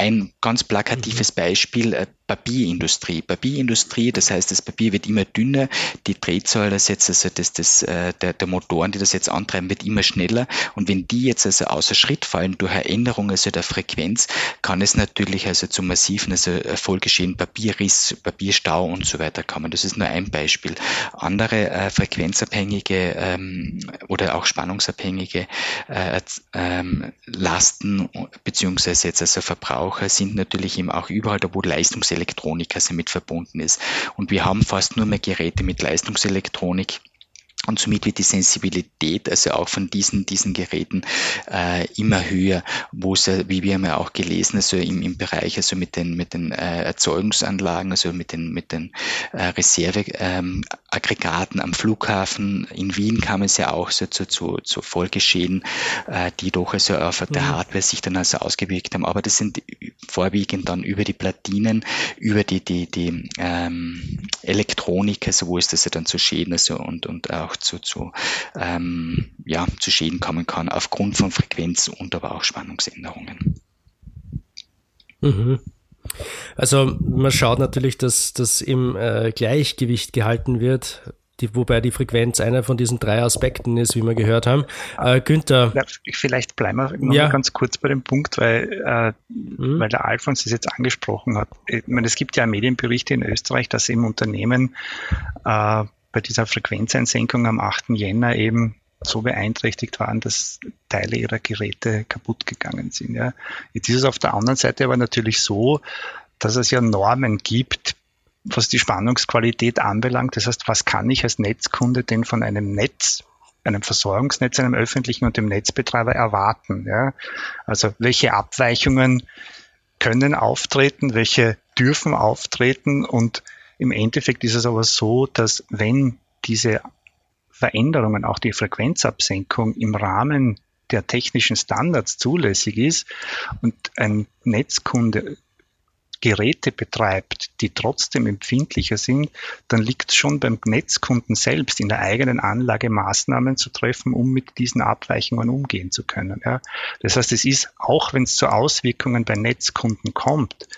ein ganz plakatives mhm. Beispiel, Papierindustrie. Papierindustrie, das heißt, das Papier wird immer dünner, die Drehzahl das jetzt, also das, das, äh, der, der Motoren, die das jetzt antreiben, wird immer schneller. Und wenn die jetzt also außer Schritt fallen durch eine also der Frequenz, kann es natürlich also zu massiven also Folgeschäden, Papierriss, Papierstau und so weiter kommen. Das ist nur ein Beispiel. Andere äh, frequenzabhängige ähm, oder auch spannungsabhängige äh, ähm, Lasten beziehungsweise jetzt also Verbraucher sind natürlich eben auch überall da, wo Leistungselementen Leistungselektronik also mit verbunden ist. Und wir haben fast nur mehr Geräte mit Leistungselektronik und somit wird die Sensibilität, also auch von diesen, diesen Geräten, äh, immer höher, wo es, wie wir haben ja auch gelesen, also im, im Bereich, also mit den, mit den äh, Erzeugungsanlagen, also mit den, mit den äh, Reserveaggregaten ähm, am Flughafen. In Wien kam es ja auch so zu, zu, zu Folgeschäden, äh, die doch also auf der mhm. Hardware sich dann also ausgewirkt haben. Aber das sind vorwiegend dann über die Platinen, über die, die, die ähm, Elektronik, also wo ist das ja dann zu Schäden, also und, und auch zu, zu, ähm, ja, zu Schäden kommen kann aufgrund von Frequenz und aber auch Spannungsänderungen. Mhm. Also man schaut natürlich, dass das im äh, Gleichgewicht gehalten wird, die, wobei die Frequenz einer von diesen drei Aspekten ist, wie wir gehört haben. Äh, Günther. Ja, vielleicht bleiben wir noch ja. ganz kurz bei dem Punkt, weil, äh, mhm. weil der Alfons es jetzt angesprochen hat. Ich meine, es gibt ja Medienberichte in Österreich, dass im Unternehmen äh, bei dieser Frequenzeinsenkung am 8. Jänner eben so beeinträchtigt waren, dass Teile ihrer Geräte kaputt gegangen sind. Ja. Jetzt ist es auf der anderen Seite aber natürlich so, dass es ja Normen gibt, was die Spannungsqualität anbelangt. Das heißt, was kann ich als Netzkunde denn von einem Netz, einem Versorgungsnetz, einem öffentlichen und dem Netzbetreiber erwarten? Ja? Also welche Abweichungen können auftreten, welche dürfen auftreten und im Endeffekt ist es aber so, dass wenn diese Veränderungen, auch die Frequenzabsenkung im Rahmen der technischen Standards zulässig ist und ein Netzkunde Geräte betreibt, die trotzdem empfindlicher sind, dann liegt es schon beim Netzkunden selbst in der eigenen Anlage Maßnahmen zu treffen, um mit diesen Abweichungen umgehen zu können. Ja. Das heißt, es ist, auch wenn es zu Auswirkungen bei Netzkunden kommt,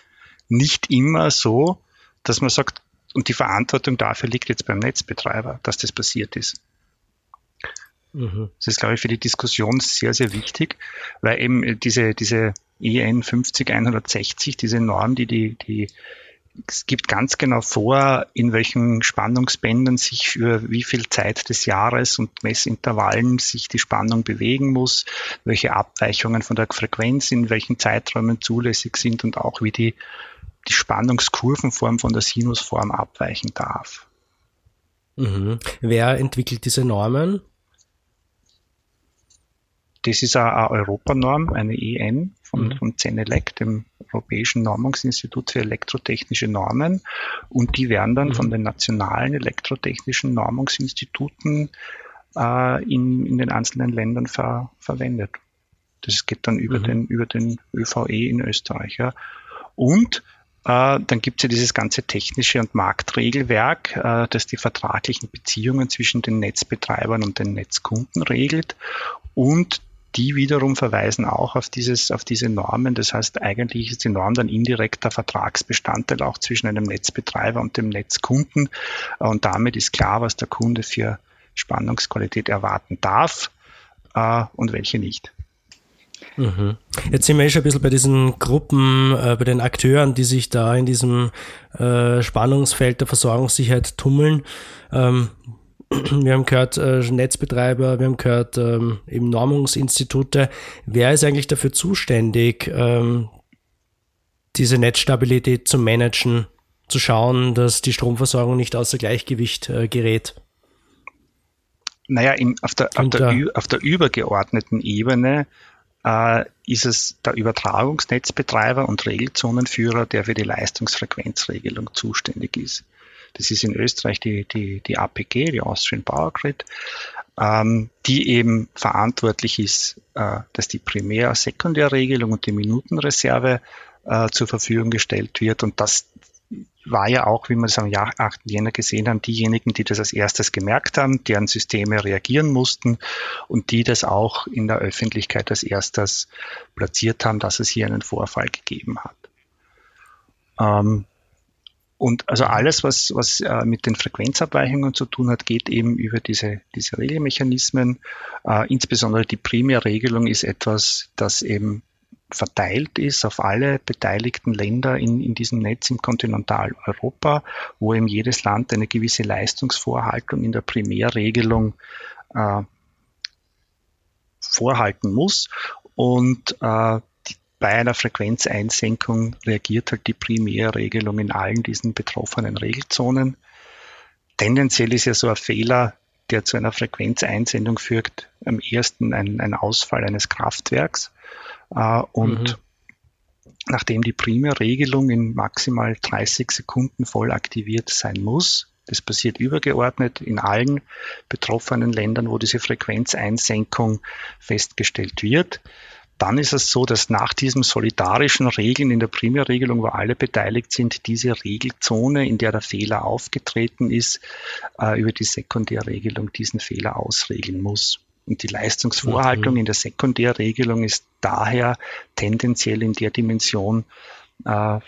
nicht immer so, dass man sagt, und die Verantwortung dafür liegt jetzt beim Netzbetreiber, dass das passiert ist. Mhm. Das ist, glaube ich, für die Diskussion sehr, sehr wichtig, weil eben diese, diese EN 50160, diese Norm, die die, die es gibt ganz genau vor, in welchen Spannungsbändern sich für wie viel Zeit des Jahres und Messintervallen sich die Spannung bewegen muss, welche Abweichungen von der Frequenz in welchen Zeiträumen zulässig sind und auch wie die die Spannungskurvenform von der Sinusform abweichen darf. Mhm. Wer entwickelt diese Normen? Das ist eine Europanorm, eine EN von, mhm. von CENELEC, dem Europäischen Normungsinstitut für elektrotechnische Normen. Und die werden dann mhm. von den nationalen elektrotechnischen Normungsinstituten äh, in, in den einzelnen Ländern ver, verwendet. Das geht dann über, mhm. den, über den ÖVE in Österreich. Ja. Und dann gibt es ja dieses ganze technische und Marktregelwerk, äh, das die vertraglichen Beziehungen zwischen den Netzbetreibern und den Netzkunden regelt. Und die wiederum verweisen auch auf, dieses, auf diese Normen. Das heißt, eigentlich ist die Norm dann indirekter Vertragsbestandteil auch zwischen einem Netzbetreiber und dem Netzkunden. Und damit ist klar, was der Kunde für Spannungsqualität erwarten darf äh, und welche nicht. Mhm. Jetzt sind wir eh schon ein bisschen bei diesen Gruppen, äh, bei den Akteuren, die sich da in diesem äh, Spannungsfeld der Versorgungssicherheit tummeln. Ähm, wir haben gehört äh, Netzbetreiber, wir haben gehört ähm, eben Normungsinstitute. Wer ist eigentlich dafür zuständig, ähm, diese Netzstabilität zu managen, zu schauen, dass die Stromversorgung nicht außer Gleichgewicht äh, gerät? Naja, im, auf, der, auf, der, auf der übergeordneten Ebene äh, ist es der Übertragungsnetzbetreiber und Regelzonenführer, der für die Leistungsfrequenzregelung zuständig ist. Das ist in Österreich die, die, die APG, die Austrian Power Grid, ähm, die eben verantwortlich ist, äh, dass die Primär- Sekundärregelung und die Minutenreserve äh, zur Verfügung gestellt wird. Und das war ja auch, wie wir es am 8. Jänner gesehen haben, diejenigen, die das als erstes gemerkt haben, deren Systeme reagieren mussten und die das auch in der Öffentlichkeit als erstes platziert haben, dass es hier einen Vorfall gegeben hat. Ähm, und also alles, was, was äh, mit den Frequenzabweichungen zu tun hat, geht eben über diese, diese Regelmechanismen. Äh, insbesondere die Primärregelung ist etwas, das eben verteilt ist auf alle beteiligten Länder in, in diesem Netz im Kontinentaleuropa, wo eben jedes Land eine gewisse Leistungsvorhaltung in der Primärregelung äh, vorhalten muss. Und äh, die, bei einer Frequenzeinsenkung reagiert halt die Primärregelung in allen diesen betroffenen Regelzonen. Tendenziell ist ja so ein Fehler, der zu einer Frequenzeinsendung führt, am ersten ein, ein Ausfall eines Kraftwerks. Äh, und mhm. nachdem die Primärregelung in maximal 30 Sekunden voll aktiviert sein muss, das passiert übergeordnet in allen betroffenen Ländern, wo diese Frequenzeinsenkung festgestellt wird. Dann ist es so, dass nach diesem solidarischen Regeln in der Primärregelung, wo alle beteiligt sind, diese Regelzone, in der der Fehler aufgetreten ist, äh, über die Sekundärregelung diesen Fehler ausregeln muss. Und die Leistungsvorhaltung mhm. in der Sekundärregelung ist daher tendenziell in der Dimension äh,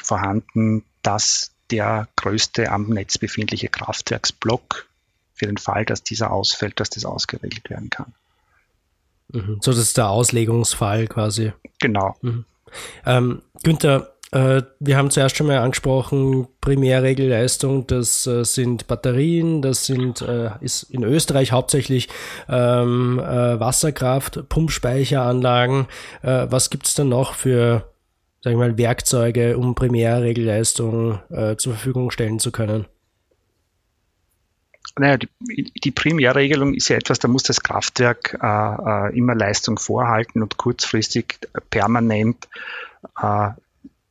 vorhanden, dass der größte am Netz befindliche Kraftwerksblock für den Fall, dass dieser ausfällt, dass das ausgeregelt werden kann. Mhm. So, das ist der Auslegungsfall quasi. Genau. Mhm. Ähm, Günther, wir haben zuerst schon mal angesprochen, Primärregelleistung, das äh, sind Batterien, das sind, äh, ist in Österreich hauptsächlich ähm, äh, Wasserkraft, Pumpspeicheranlagen. Äh, was gibt es dann noch für, sag ich mal, Werkzeuge, um Primärregelleistung äh, zur Verfügung stellen zu können? Naja, die, die Primärregelung ist ja etwas, da muss das Kraftwerk immer Leistung vorhalten und kurzfristig permanent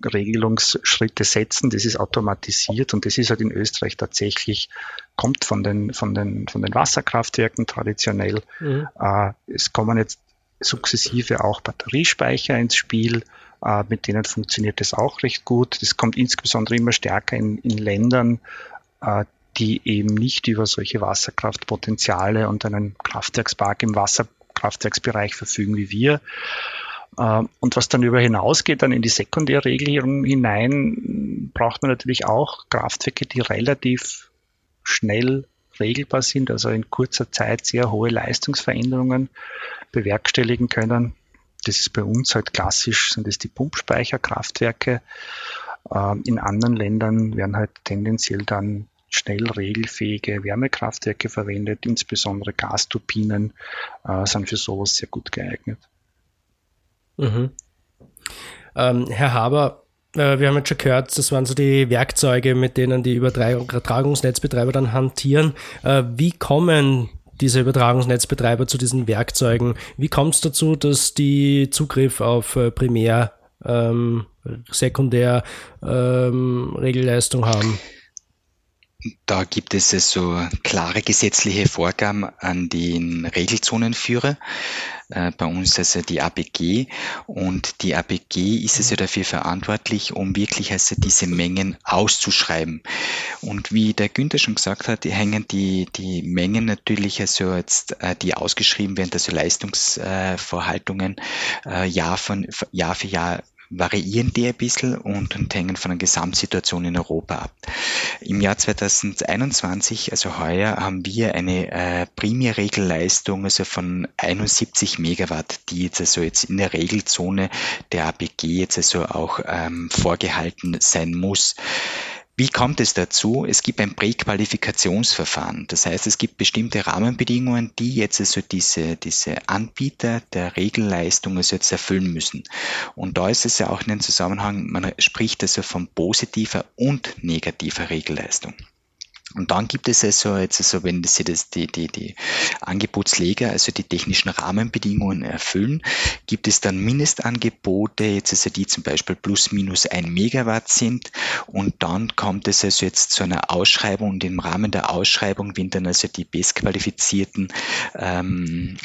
Regelungsschritte setzen. Das ist automatisiert und das ist halt in Österreich tatsächlich, kommt von den, von den, von den Wasserkraftwerken traditionell. Mhm. Äh, es kommen jetzt sukzessive auch Batteriespeicher ins Spiel. Äh, mit denen funktioniert das auch recht gut. Das kommt insbesondere immer stärker in, in Ländern, äh, die eben nicht über solche Wasserkraftpotenziale und einen Kraftwerkspark im Wasserkraftwerksbereich verfügen wie wir. Ähm, und was dann über hinausgeht, dann in die Sekundärregelung hinein, braucht man natürlich auch Kraftwerke, die relativ schnell regelbar sind, also in kurzer Zeit sehr hohe Leistungsveränderungen bewerkstelligen können. Das ist bei uns halt klassisch, sind das die Pumpspeicherkraftwerke. Ähm, in anderen Ländern werden halt tendenziell dann schnell regelfähige Wärmekraftwerke verwendet, insbesondere Gasturbinen äh, sind für sowas sehr gut geeignet. Mhm. Ähm, Herr Haber, äh, wir haben jetzt schon gehört, das waren so die Werkzeuge, mit denen die Übertragungsnetzbetreiber dann hantieren. Äh, wie kommen diese Übertragungsnetzbetreiber zu diesen Werkzeugen? Wie kommt es dazu, dass die Zugriff auf äh, Primär, ähm, Sekundär ähm, Regelleistung haben? Da gibt es also klare gesetzliche Vorgaben an den Regelzonenführer. Äh, bei uns also die ABG und die ABG ist also dafür verantwortlich, um wirklich also diese Mengen auszuschreiben. Und wie der Günther schon gesagt hat, hängen die, die Mengen natürlich also jetzt, äh, die ausgeschrieben werden, also Leistungsvorhaltungen äh, Jahr, von, Jahr für Jahr variieren die ein bisschen und, hängen von der Gesamtsituation in Europa ab. Im Jahr 2021, also heuer, haben wir eine äh, Primärregelleistung also von 71 Megawatt, die jetzt also jetzt in der Regelzone der APG jetzt also auch ähm, vorgehalten sein muss. Wie kommt es dazu? Es gibt ein Präqualifikationsverfahren. Das heißt, es gibt bestimmte Rahmenbedingungen, die jetzt also diese, diese Anbieter der Regelleistung also jetzt erfüllen müssen. Und da ist es ja auch in dem Zusammenhang, man spricht also von positiver und negativer Regelleistung. Und dann gibt es also jetzt also, wenn Sie das die, die, die Angebotsleger, also die technischen Rahmenbedingungen erfüllen, gibt es dann Mindestangebote, jetzt also die zum Beispiel plus minus ein Megawatt sind. Und dann kommt es also jetzt zu einer Ausschreibung und im Rahmen der Ausschreibung werden dann also die bestqualifizierten ähm,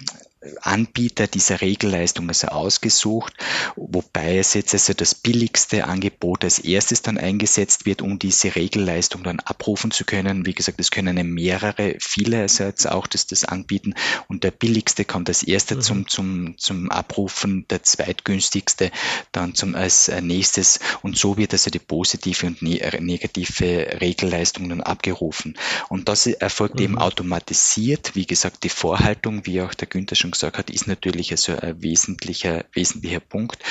Anbieter dieser Regelleistung also ausgesucht, wobei es jetzt also das billigste Angebot als erstes dann eingesetzt wird, um diese Regelleistung dann abrufen zu können. Wie gesagt, es können mehrere, viele also jetzt auch das, das anbieten und der billigste kommt als erster mhm. zum, zum, zum Abrufen, der zweitgünstigste dann zum, als nächstes und so wird also die positive und ne, negative Regelleistung dann abgerufen. Und das erfolgt mhm. eben automatisiert, wie gesagt, die Vorhaltung, wie auch der Günther schon gesagt hat, ist natürlich also ein wesentlicher, wesentlicher Punkt.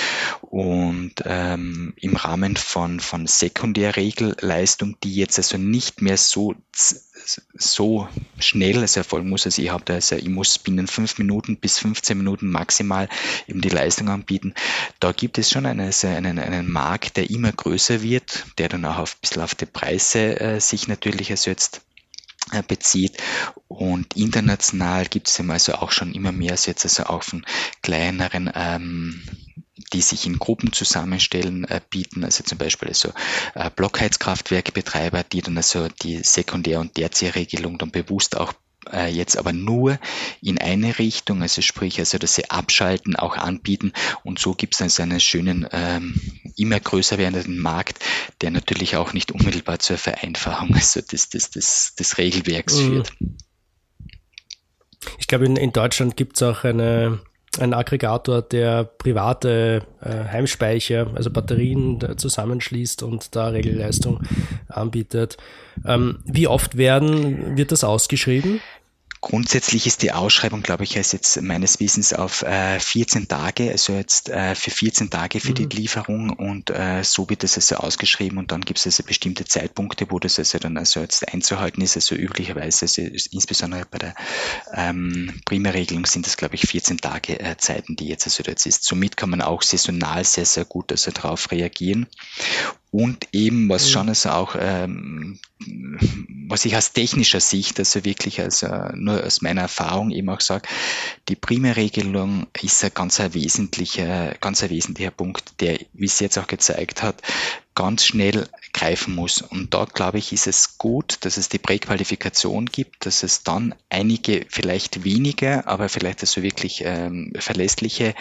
Und ähm, im Rahmen von, von Sekundärregelleistung, die jetzt also nicht mehr so so schnell es erfolgen muss. Also ich habe da, also ich muss binnen fünf Minuten bis 15 Minuten maximal eben die Leistung anbieten. Da gibt es schon einen, also einen, einen Markt, der immer größer wird, der dann auch auf, ein bisschen auf die Preise äh, sich natürlich also bezieht. Und international gibt es also auch schon immer mehr jetzt also auch von kleineren ähm, die sich in Gruppen zusammenstellen, äh, bieten, also zum Beispiel also äh, Blockheizkraftwerkbetreiber, die dann also die Sekundär- und Tertiärregelung dann bewusst auch äh, jetzt aber nur in eine Richtung, also sprich, also dass sie abschalten, auch anbieten und so gibt es also einen schönen, ähm, immer größer werdenden Markt, der natürlich auch nicht unmittelbar zur Vereinfachung also des, des, des, des Regelwerks mhm. führt. Ich glaube, in, in Deutschland gibt es auch eine, einen Aggregator, der private äh, Heimspeicher, also Batterien zusammenschließt und da Regelleistung anbietet. Ähm, wie oft werden, wird das ausgeschrieben? Grundsätzlich ist die Ausschreibung, glaube ich, als jetzt meines Wissens auf äh, 14 Tage, also jetzt äh, für 14 Tage für mhm. die Lieferung und äh, so wird das also ausgeschrieben und dann gibt es also bestimmte Zeitpunkte, wo das also dann also jetzt einzuhalten ist, also üblicherweise, also insbesondere bei der ähm, Primärregelung sind das, glaube ich, 14 Tage äh, Zeiten, die jetzt also jetzt ist. Somit kann man auch saisonal sehr, sehr gut also darauf reagieren und eben, was schon also auch, ähm, was ich aus technischer Sicht, also wirklich also nur aus meiner Erfahrung eben auch sage, die Primärregelung ist ein ganz ein wesentlicher, ganz ein wesentlicher Punkt, der, wie es jetzt auch gezeigt hat, ganz schnell greifen muss. Und da, glaube ich, ist es gut, dass es die Präqualifikation gibt, dass es dann einige, vielleicht weniger, aber vielleicht also wirklich ähm, verlässliche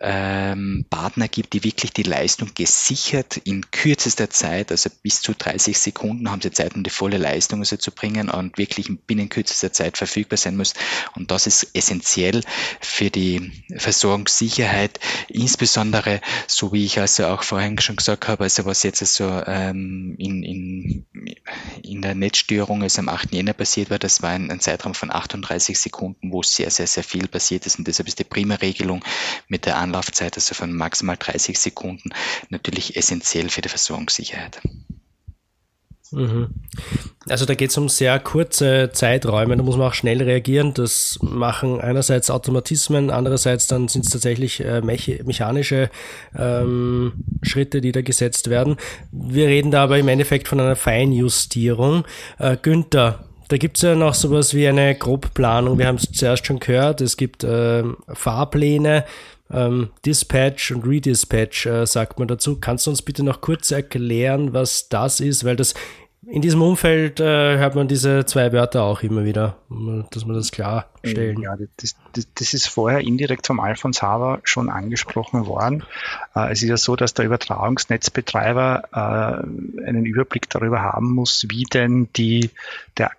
ähm, Partner gibt, die wirklich die Leistung gesichert in kürzester Zeit, also bis zu 30 Sekunden haben sie Zeit, um die volle Leistung also zu bringen und wirklich binnen kürzester Zeit verfügbar sein muss. Und das ist essentiell für die Versorgungssicherheit, insbesondere, so wie ich also auch vorhin schon gesagt habe, also was jetzt also ähm, in, in, in der Netzstörung, als am 8. Jänner passiert war, das war ein, ein Zeitraum von 38 Sekunden, wo sehr, sehr, sehr viel passiert ist. Und deshalb ist die Primärregelung mit der Anlaufzeit, also von maximal 30 Sekunden, natürlich essentiell für die Versorgungssicherheit. Mhm. Also da geht es um sehr kurze Zeiträume, da muss man auch schnell reagieren. Das machen einerseits Automatismen, andererseits dann sind es tatsächlich äh, mechanische ähm, Schritte, die da gesetzt werden. Wir reden da aber im Endeffekt von einer Feinjustierung. Äh, Günther, da gibt es ja noch sowas wie eine Grobplanung. Wir haben es zuerst schon gehört. Es gibt äh, Fahrpläne, ähm, Dispatch und Redispatch äh, sagt man dazu. Kannst du uns bitte noch kurz erklären, was das ist? Weil das in diesem Umfeld äh, hört man diese zwei Wörter auch immer wieder, dass man das klarstellen. Ja, das, das, das, ist vorher indirekt vom Alfons Haber schon angesprochen worden. Äh, es ist ja so, dass der Übertragungsnetzbetreiber äh, einen Überblick darüber haben muss, wie denn die, der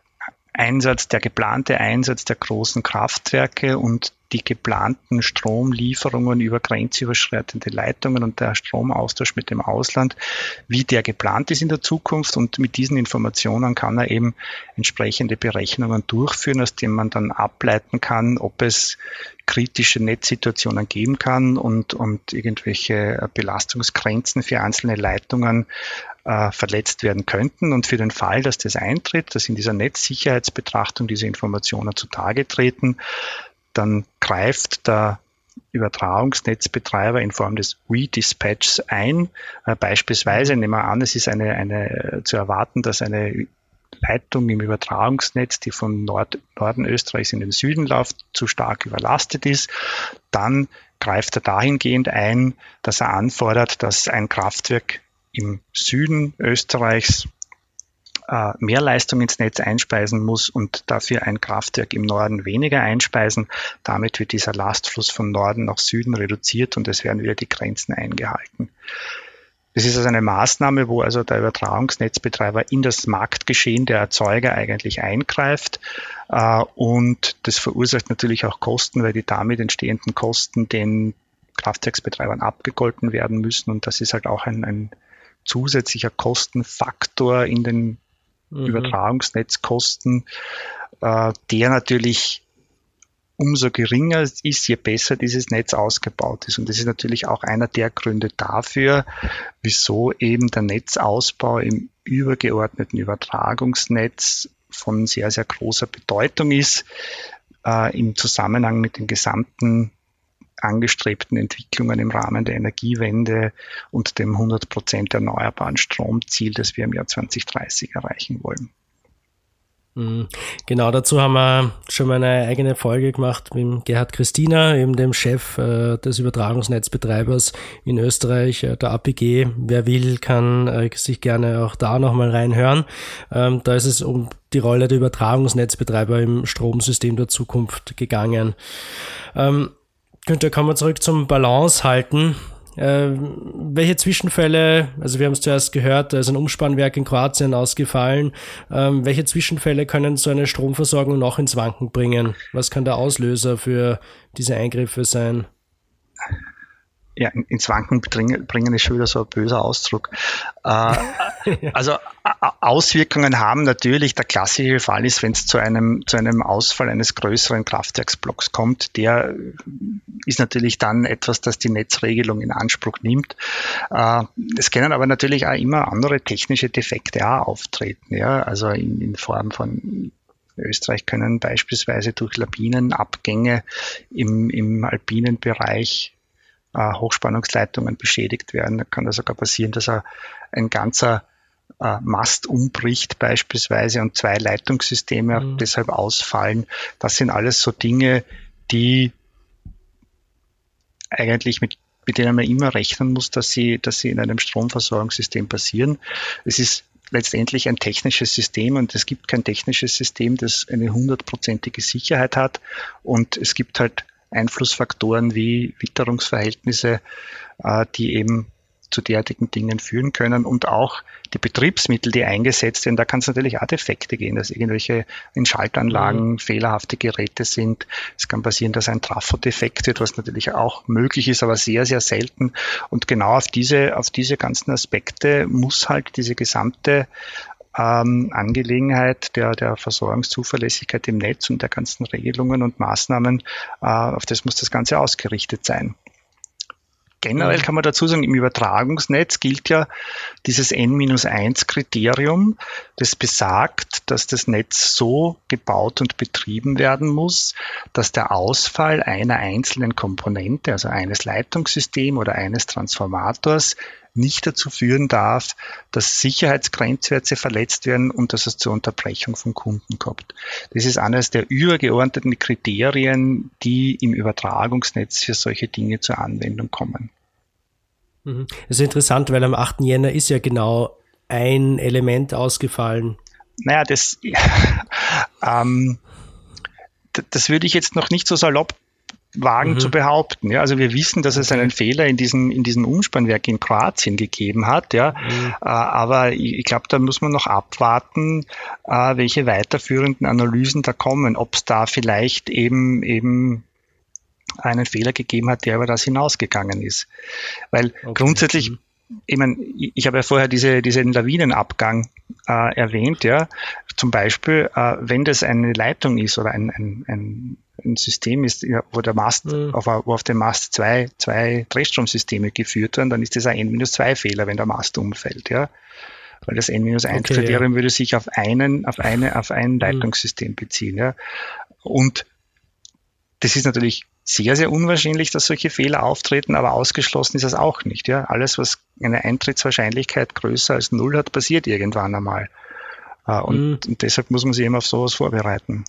Einsatz, der geplante Einsatz der großen Kraftwerke und die geplanten Stromlieferungen über grenzüberschreitende Leitungen und der Stromaustausch mit dem Ausland, wie der geplant ist in der Zukunft. Und mit diesen Informationen kann er eben entsprechende Berechnungen durchführen, aus denen man dann ableiten kann, ob es kritische Netzsituationen geben kann und, und irgendwelche Belastungsgrenzen für einzelne Leitungen äh, verletzt werden könnten. Und für den Fall, dass das eintritt, dass in dieser Netzsicherheitsbetrachtung diese Informationen zutage treten, dann greift der Übertragungsnetzbetreiber in Form des Redispatchs ein. Äh, beispielsweise nehmen wir an, es ist eine, eine zu erwarten, dass eine Leitung im Übertragungsnetz, die von Nord Norden Österreichs in den Süden läuft, zu stark überlastet ist. Dann greift er dahingehend ein, dass er anfordert, dass ein Kraftwerk im Süden Österreichs äh, mehr Leistung ins Netz einspeisen muss und dafür ein Kraftwerk im Norden weniger einspeisen. Damit wird dieser Lastfluss von Norden nach Süden reduziert und es werden wieder die Grenzen eingehalten. Das ist also eine Maßnahme, wo also der Übertragungsnetzbetreiber in das Marktgeschehen der Erzeuger eigentlich eingreift. Äh, und das verursacht natürlich auch Kosten, weil die damit entstehenden Kosten den Kraftwerksbetreibern abgegolten werden müssen. Und das ist halt auch ein, ein zusätzlicher Kostenfaktor in den mhm. Übertragungsnetzkosten, äh, der natürlich umso geringer ist, je besser dieses Netz ausgebaut ist. Und das ist natürlich auch einer der Gründe dafür, wieso eben der Netzausbau im übergeordneten Übertragungsnetz von sehr, sehr großer Bedeutung ist, äh, im Zusammenhang mit den gesamten angestrebten Entwicklungen im Rahmen der Energiewende und dem 100 Prozent erneuerbaren Stromziel, das wir im Jahr 2030 erreichen wollen. Mhm. Genau, dazu haben wir schon mal eine eigene Folge gemacht mit Gerhard Christina, eben dem Chef äh, des Übertragungsnetzbetreibers in Österreich, äh, der APG. Wer will, kann äh, sich gerne auch da nochmal reinhören. Ähm, da ist es um die Rolle der Übertragungsnetzbetreiber im Stromsystem der Zukunft gegangen. Ähm, Günther, kommen wir zurück zum Balance halten. Äh, welche Zwischenfälle, also wir haben es zuerst gehört, da ist ein Umspannwerk in Kroatien ausgefallen. Ähm, welche Zwischenfälle können so eine Stromversorgung noch ins Wanken bringen? Was kann der Auslöser für diese Eingriffe sein? Ja, ins Wanken bringen, ist schon wieder so ein böser Ausdruck. Äh, also Auswirkungen haben natürlich, der klassische Fall ist, wenn es zu einem, zu einem Ausfall eines größeren Kraftwerksblocks kommt, der ist natürlich dann etwas, das die Netzregelung in Anspruch nimmt. Äh, es können aber natürlich auch immer andere technische Defekte auch auftreten, ja, also in, in Form von Österreich können beispielsweise durch Lawinenabgänge im, im alpinen Bereich äh, Hochspannungsleitungen beschädigt werden. Da kann das sogar passieren, dass ein ganzer äh, Mast umbricht beispielsweise und zwei Leitungssysteme mhm. deshalb ausfallen. Das sind alles so Dinge, die eigentlich mit mit denen man immer rechnen muss, dass sie, dass sie in einem Stromversorgungssystem passieren. Es ist letztendlich ein technisches System und es gibt kein technisches System, das eine hundertprozentige Sicherheit hat und es gibt halt Einflussfaktoren wie Witterungsverhältnisse, äh, die eben zu derartigen Dingen führen können und auch die Betriebsmittel, die eingesetzt werden, da kann es natürlich auch Defekte gehen, dass irgendwelche in Schaltanlagen mhm. fehlerhafte Geräte sind. Es kann passieren, dass ein Trafo defekt wird, was natürlich auch möglich ist, aber sehr, sehr selten. Und genau auf diese, auf diese ganzen Aspekte muss halt diese gesamte ähm, Angelegenheit der, der Versorgungszuverlässigkeit im Netz und der ganzen Regelungen und Maßnahmen, äh, auf das muss das Ganze ausgerichtet sein. Generell kann man dazu sagen, im Übertragungsnetz gilt ja dieses N-1-Kriterium, das besagt, dass das Netz so gebaut und betrieben werden muss, dass der Ausfall einer einzelnen Komponente, also eines Leitungssystems oder eines Transformators, nicht dazu führen darf, dass Sicherheitsgrenzwerte verletzt werden und dass es zur Unterbrechung von Kunden kommt. Das ist eines der übergeordneten Kriterien, die im Übertragungsnetz für solche Dinge zur Anwendung kommen. Mhm. Das ist interessant, weil am 8. Jänner ist ja genau ein Element ausgefallen. Naja, das, ähm, das würde ich jetzt noch nicht so salopp wagen mhm. zu behaupten. Ja, also wir wissen, dass es einen Fehler in diesem, in diesem Umspannwerk in Kroatien gegeben hat. Ja, mhm. äh, aber ich, ich glaube, da muss man noch abwarten, äh, welche weiterführenden Analysen da kommen, ob es da vielleicht eben eben einen Fehler gegeben hat, der über das hinausgegangen ist. Weil okay. grundsätzlich, mhm. ich meine, ich habe ja vorher diese, diesen Lawinenabgang äh, erwähnt, ja. Zum Beispiel, äh, wenn das eine Leitung ist oder ein, ein, ein, ein System ist, wo der Mast, mhm. auf, wo auf dem Mast zwei, zwei Drehstromsysteme geführt werden, dann ist das ein N-2-Fehler, wenn der Mast umfällt, ja weil das N-1-Kriterium okay, ja. würde sich auf einen, auf eine, auf ein mhm. Leitungssystem beziehen. Ja. Und das ist natürlich sehr, sehr unwahrscheinlich, dass solche Fehler auftreten, aber ausgeschlossen ist es auch nicht. Ja. Alles, was eine Eintrittswahrscheinlichkeit größer als null hat, passiert irgendwann einmal. Äh, und, mhm. und deshalb muss man sich eben auf sowas vorbereiten.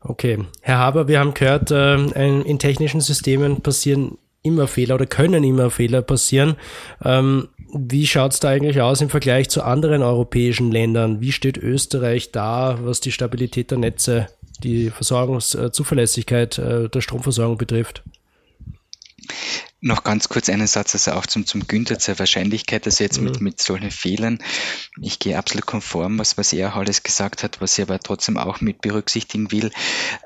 Okay. Herr Haber, wir haben gehört, äh, in technischen Systemen passieren immer Fehler oder können immer Fehler passieren. Ähm, wie schaut es da eigentlich aus im Vergleich zu anderen europäischen Ländern? Wie steht Österreich da, was die Stabilität der Netze, die Versorgungszuverlässigkeit äh, der Stromversorgung betrifft? Noch ganz kurz einen Satz, also auch zum, zum Günther zur Wahrscheinlichkeit, also jetzt mhm. mit, mit solchen Fehlern. Ich gehe absolut konform, was, was er alles gesagt hat, was ich aber trotzdem auch mit berücksichtigen will,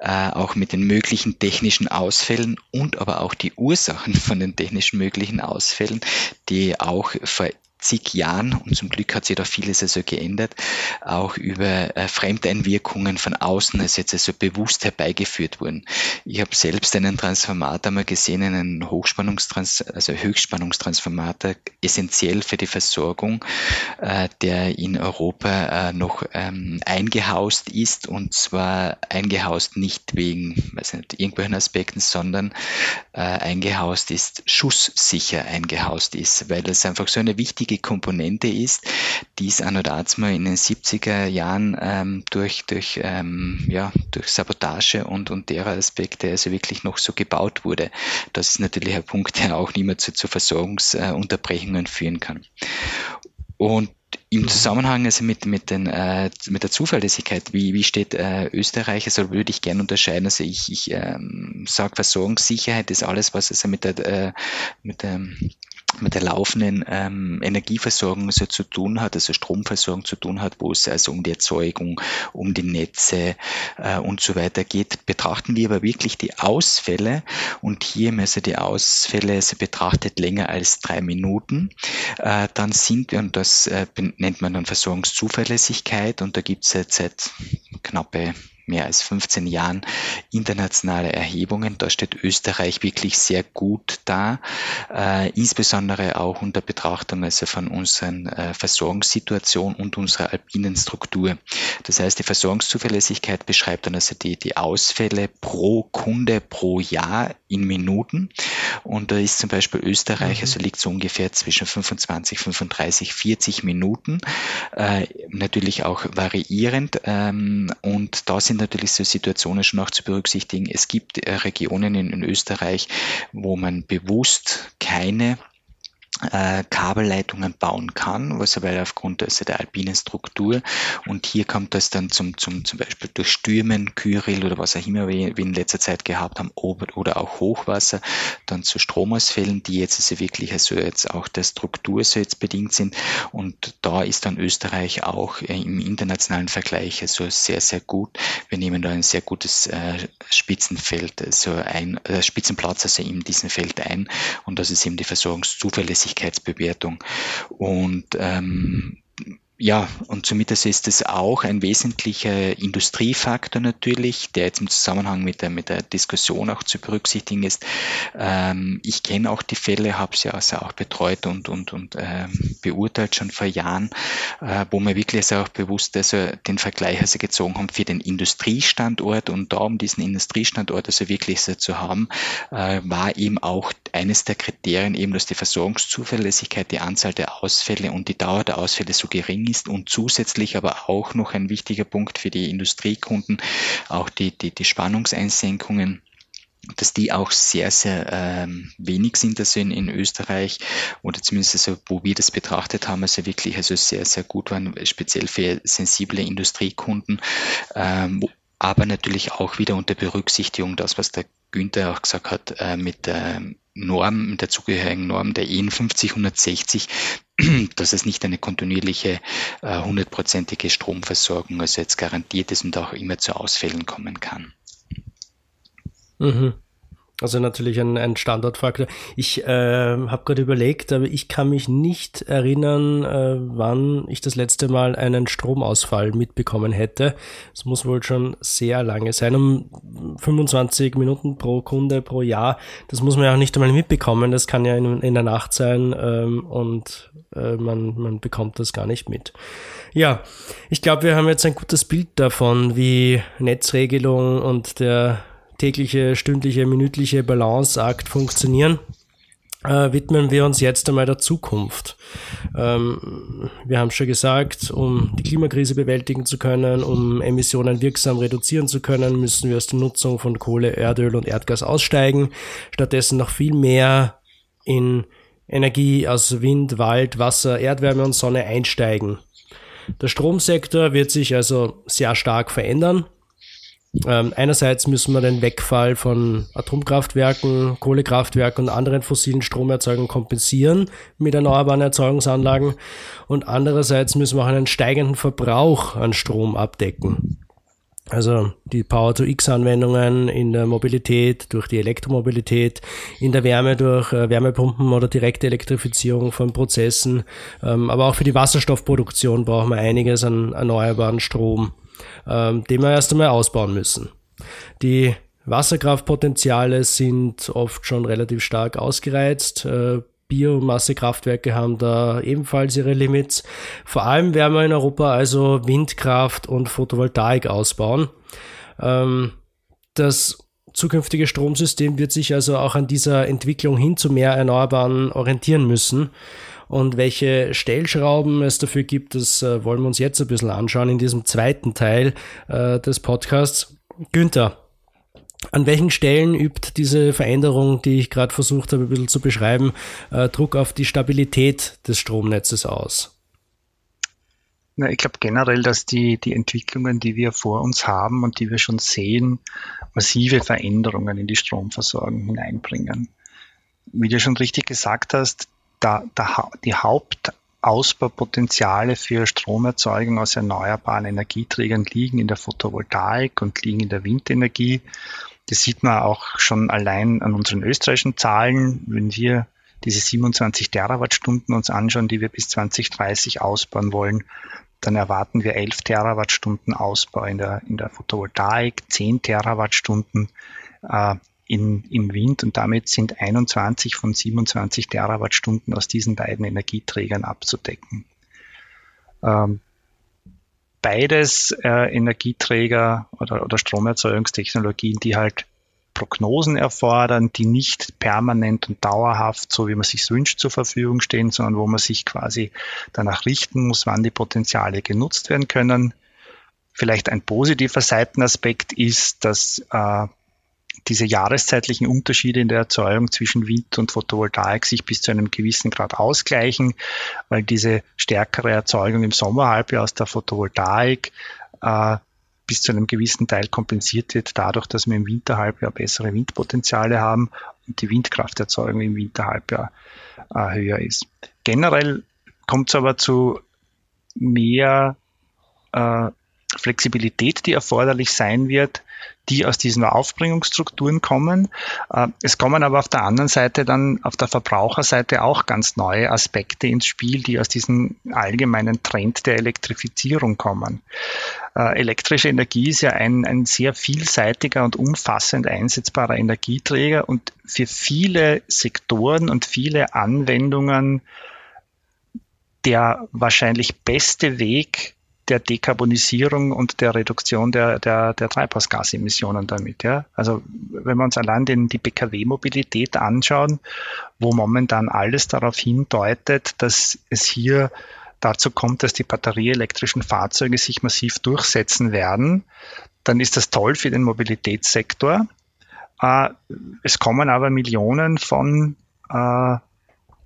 äh, auch mit den möglichen technischen Ausfällen und aber auch die Ursachen von den technischen möglichen Ausfällen, die auch vor zig Jahren, und zum Glück hat sich da vieles also geändert, auch über äh, Fremdeinwirkungen von außen ist jetzt also bewusst herbeigeführt wurden. Ich habe selbst einen Transformator mal gesehen, einen Hochspannungstrans also Höchstspannungstransformator, essentiell für die Versorgung, äh, der in Europa äh, noch ähm, eingehaust ist und zwar eingehaust nicht wegen, weiß nicht, irgendwelchen Aspekten, sondern äh, eingehaust ist, schusssicher eingehaust ist, weil es einfach so eine wichtige wichtige Komponente ist, die es an oder mal in den 70er Jahren ähm, durch, durch, ähm, ja, durch Sabotage und, und derer Aspekte also wirklich noch so gebaut wurde. Das ist natürlich ein Punkt, der auch nicht mehr zu, zu Versorgungsunterbrechungen führen kann. Und im Zusammenhang also mit, mit, den, äh, mit der Zuverlässigkeit, wie, wie steht äh, Österreich? Also würde ich gerne unterscheiden. Also ich, ich ähm, sage Versorgungssicherheit ist alles, was also mit der, äh, mit der mit der laufenden ähm, Energieversorgung so zu tun hat, also Stromversorgung zu tun hat, wo es also um die Erzeugung, um die Netze äh, und so weiter geht, betrachten wir aber wirklich die Ausfälle. Und hier also die Ausfälle also betrachtet länger als drei Minuten, äh, dann sind wir, und das äh, nennt man dann Versorgungszuverlässigkeit und da gibt es jetzt seit knappe mehr als 15 Jahren internationale Erhebungen. Da steht Österreich wirklich sehr gut da, äh, insbesondere auch unter Betrachtung also von unseren äh, Versorgungssituation und unserer alpinen Struktur. Das heißt, die Versorgungszuverlässigkeit beschreibt dann also die, die Ausfälle pro Kunde pro Jahr in Minuten. Und da ist zum Beispiel Österreich, mhm. also liegt so ungefähr zwischen 25, 35, 40 Minuten. Äh, natürlich auch variierend. Ähm, und da sind natürlich so Situationen schon auch zu berücksichtigen. Es gibt äh, Regionen in, in Österreich, wo man bewusst keine äh, Kabelleitungen bauen kann, was aber aufgrund also der alpinen Struktur. Und hier kommt das dann zum, zum, zum Beispiel durch Stürmen, Kyrill oder was auch immer wir in letzter Zeit gehabt haben oder auch Hochwasser, dann zu Stromausfällen, die jetzt also wirklich also jetzt auch der Struktur so jetzt bedingt sind. Und da ist dann Österreich auch äh, im internationalen Vergleich also sehr, sehr gut. Wir nehmen da ein sehr gutes äh, Spitzenfeld, also ein äh, Spitzenplatz also in diesem Feld ein. Und das ist eben die Versorgungszuverlässigkeit Nachhaltigkeitsbewertung. Und ähm, ja, und somit ist es auch ein wesentlicher Industriefaktor natürlich, der jetzt im Zusammenhang mit der, mit der Diskussion auch zu berücksichtigen ist. Ähm, ich kenne auch die Fälle, habe sie also auch betreut und, und, und ähm, beurteilt schon vor Jahren, äh, wo wir wirklich also auch bewusst also den Vergleich also gezogen haben für den Industriestandort und da um diesen Industriestandort also wirklich so zu haben, äh, war eben auch eines der Kriterien eben, dass die Versorgungszuverlässigkeit, die Anzahl der Ausfälle und die Dauer der Ausfälle so gering ist und zusätzlich aber auch noch ein wichtiger Punkt für die Industriekunden, auch die, die, die Spannungseinsenkungen dass die auch sehr, sehr ähm, wenig sind also in, in Österreich oder zumindest also, wo wir das betrachtet haben, also wirklich also sehr, sehr gut waren, speziell für sensible Industriekunden, ähm, aber natürlich auch wieder unter Berücksichtigung das, was der Günther auch gesagt hat, äh, mit der Norm, mit der zugehörigen Norm der EN 50160, dass es nicht eine kontinuierliche äh, hundertprozentige äh, Stromversorgung also jetzt garantiert ist und auch immer zu Ausfällen kommen kann. Mhm. Also natürlich ein, ein Standortfaktor. Ich äh, habe gerade überlegt, aber ich kann mich nicht erinnern, äh, wann ich das letzte Mal einen Stromausfall mitbekommen hätte. Es muss wohl schon sehr lange sein, um 25 Minuten pro Kunde pro Jahr. Das muss man ja auch nicht einmal mitbekommen. Das kann ja in, in der Nacht sein ähm, und äh, man, man bekommt das gar nicht mit. Ja, ich glaube, wir haben jetzt ein gutes Bild davon, wie Netzregelung und der tägliche, stündliche, minütliche Balanceakt funktionieren, äh, widmen wir uns jetzt einmal der Zukunft. Ähm, wir haben schon gesagt, um die Klimakrise bewältigen zu können, um Emissionen wirksam reduzieren zu können, müssen wir aus der Nutzung von Kohle, Erdöl und Erdgas aussteigen, stattdessen noch viel mehr in Energie aus Wind, Wald, Wasser, Erdwärme und Sonne einsteigen. Der Stromsektor wird sich also sehr stark verändern. Ähm, einerseits müssen wir den Wegfall von Atomkraftwerken, Kohlekraftwerken und anderen fossilen Stromerzeugern kompensieren mit erneuerbaren Erzeugungsanlagen. Und andererseits müssen wir auch einen steigenden Verbrauch an Strom abdecken. Also die Power-to-X-Anwendungen in der Mobilität durch die Elektromobilität, in der Wärme durch äh, Wärmepumpen oder direkte Elektrifizierung von Prozessen, ähm, aber auch für die Wasserstoffproduktion brauchen wir einiges an erneuerbaren Strom ähm, den wir erst einmal ausbauen müssen. Die Wasserkraftpotenziale sind oft schon relativ stark ausgereizt. Äh, Biomassekraftwerke haben da ebenfalls ihre Limits. Vor allem werden wir in Europa also Windkraft und Photovoltaik ausbauen. Ähm, das zukünftige Stromsystem wird sich also auch an dieser Entwicklung hin zu mehr Erneuerbaren orientieren müssen. Und welche Stellschrauben es dafür gibt, das äh, wollen wir uns jetzt ein bisschen anschauen in diesem zweiten Teil äh, des Podcasts. Günther, an welchen Stellen übt diese Veränderung, die ich gerade versucht habe, ein bisschen zu beschreiben, äh, Druck auf die Stabilität des Stromnetzes aus? Na, ich glaube generell, dass die, die Entwicklungen, die wir vor uns haben und die wir schon sehen, massive Veränderungen in die Stromversorgung hineinbringen. Wie du schon richtig gesagt hast, da, da, die Hauptausbaupotenziale für Stromerzeugung aus erneuerbaren Energieträgern liegen in der Photovoltaik und liegen in der Windenergie. Das sieht man auch schon allein an unseren österreichischen Zahlen. Wenn wir diese 27 Terawattstunden uns anschauen, die wir bis 2030 ausbauen wollen, dann erwarten wir 11 Terawattstunden Ausbau in der, in der Photovoltaik, 10 Terawattstunden äh, in, im Wind und damit sind 21 von 27 Terawattstunden aus diesen beiden Energieträgern abzudecken. Ähm, beides äh, Energieträger oder, oder Stromerzeugungstechnologien, die halt Prognosen erfordern, die nicht permanent und dauerhaft, so wie man sich wünscht, zur Verfügung stehen, sondern wo man sich quasi danach richten muss, wann die Potenziale genutzt werden können. Vielleicht ein positiver Seitenaspekt ist, dass äh, diese jahreszeitlichen Unterschiede in der Erzeugung zwischen Wind und Photovoltaik sich bis zu einem gewissen Grad ausgleichen, weil diese stärkere Erzeugung im Sommerhalbjahr aus der Photovoltaik äh, bis zu einem gewissen Teil kompensiert wird dadurch, dass wir im Winterhalbjahr bessere Windpotenziale haben und die Windkrafterzeugung im Winterhalbjahr äh, höher ist. Generell kommt es aber zu mehr äh, Flexibilität, die erforderlich sein wird, die aus diesen Aufbringungsstrukturen kommen. Äh, es kommen aber auf der anderen Seite dann auf der Verbraucherseite auch ganz neue Aspekte ins Spiel, die aus diesem allgemeinen Trend der Elektrifizierung kommen. Äh, elektrische Energie ist ja ein, ein sehr vielseitiger und umfassend einsetzbarer Energieträger und für viele Sektoren und viele Anwendungen der wahrscheinlich beste Weg, der Dekarbonisierung und der Reduktion der, der, der Treibhausgasemissionen damit. Ja? Also wenn wir uns allein den, die Pkw-Mobilität anschauen, wo momentan alles darauf hindeutet, dass es hier dazu kommt, dass die batterieelektrischen Fahrzeuge sich massiv durchsetzen werden, dann ist das toll für den Mobilitätssektor. Äh, es kommen aber Millionen von äh,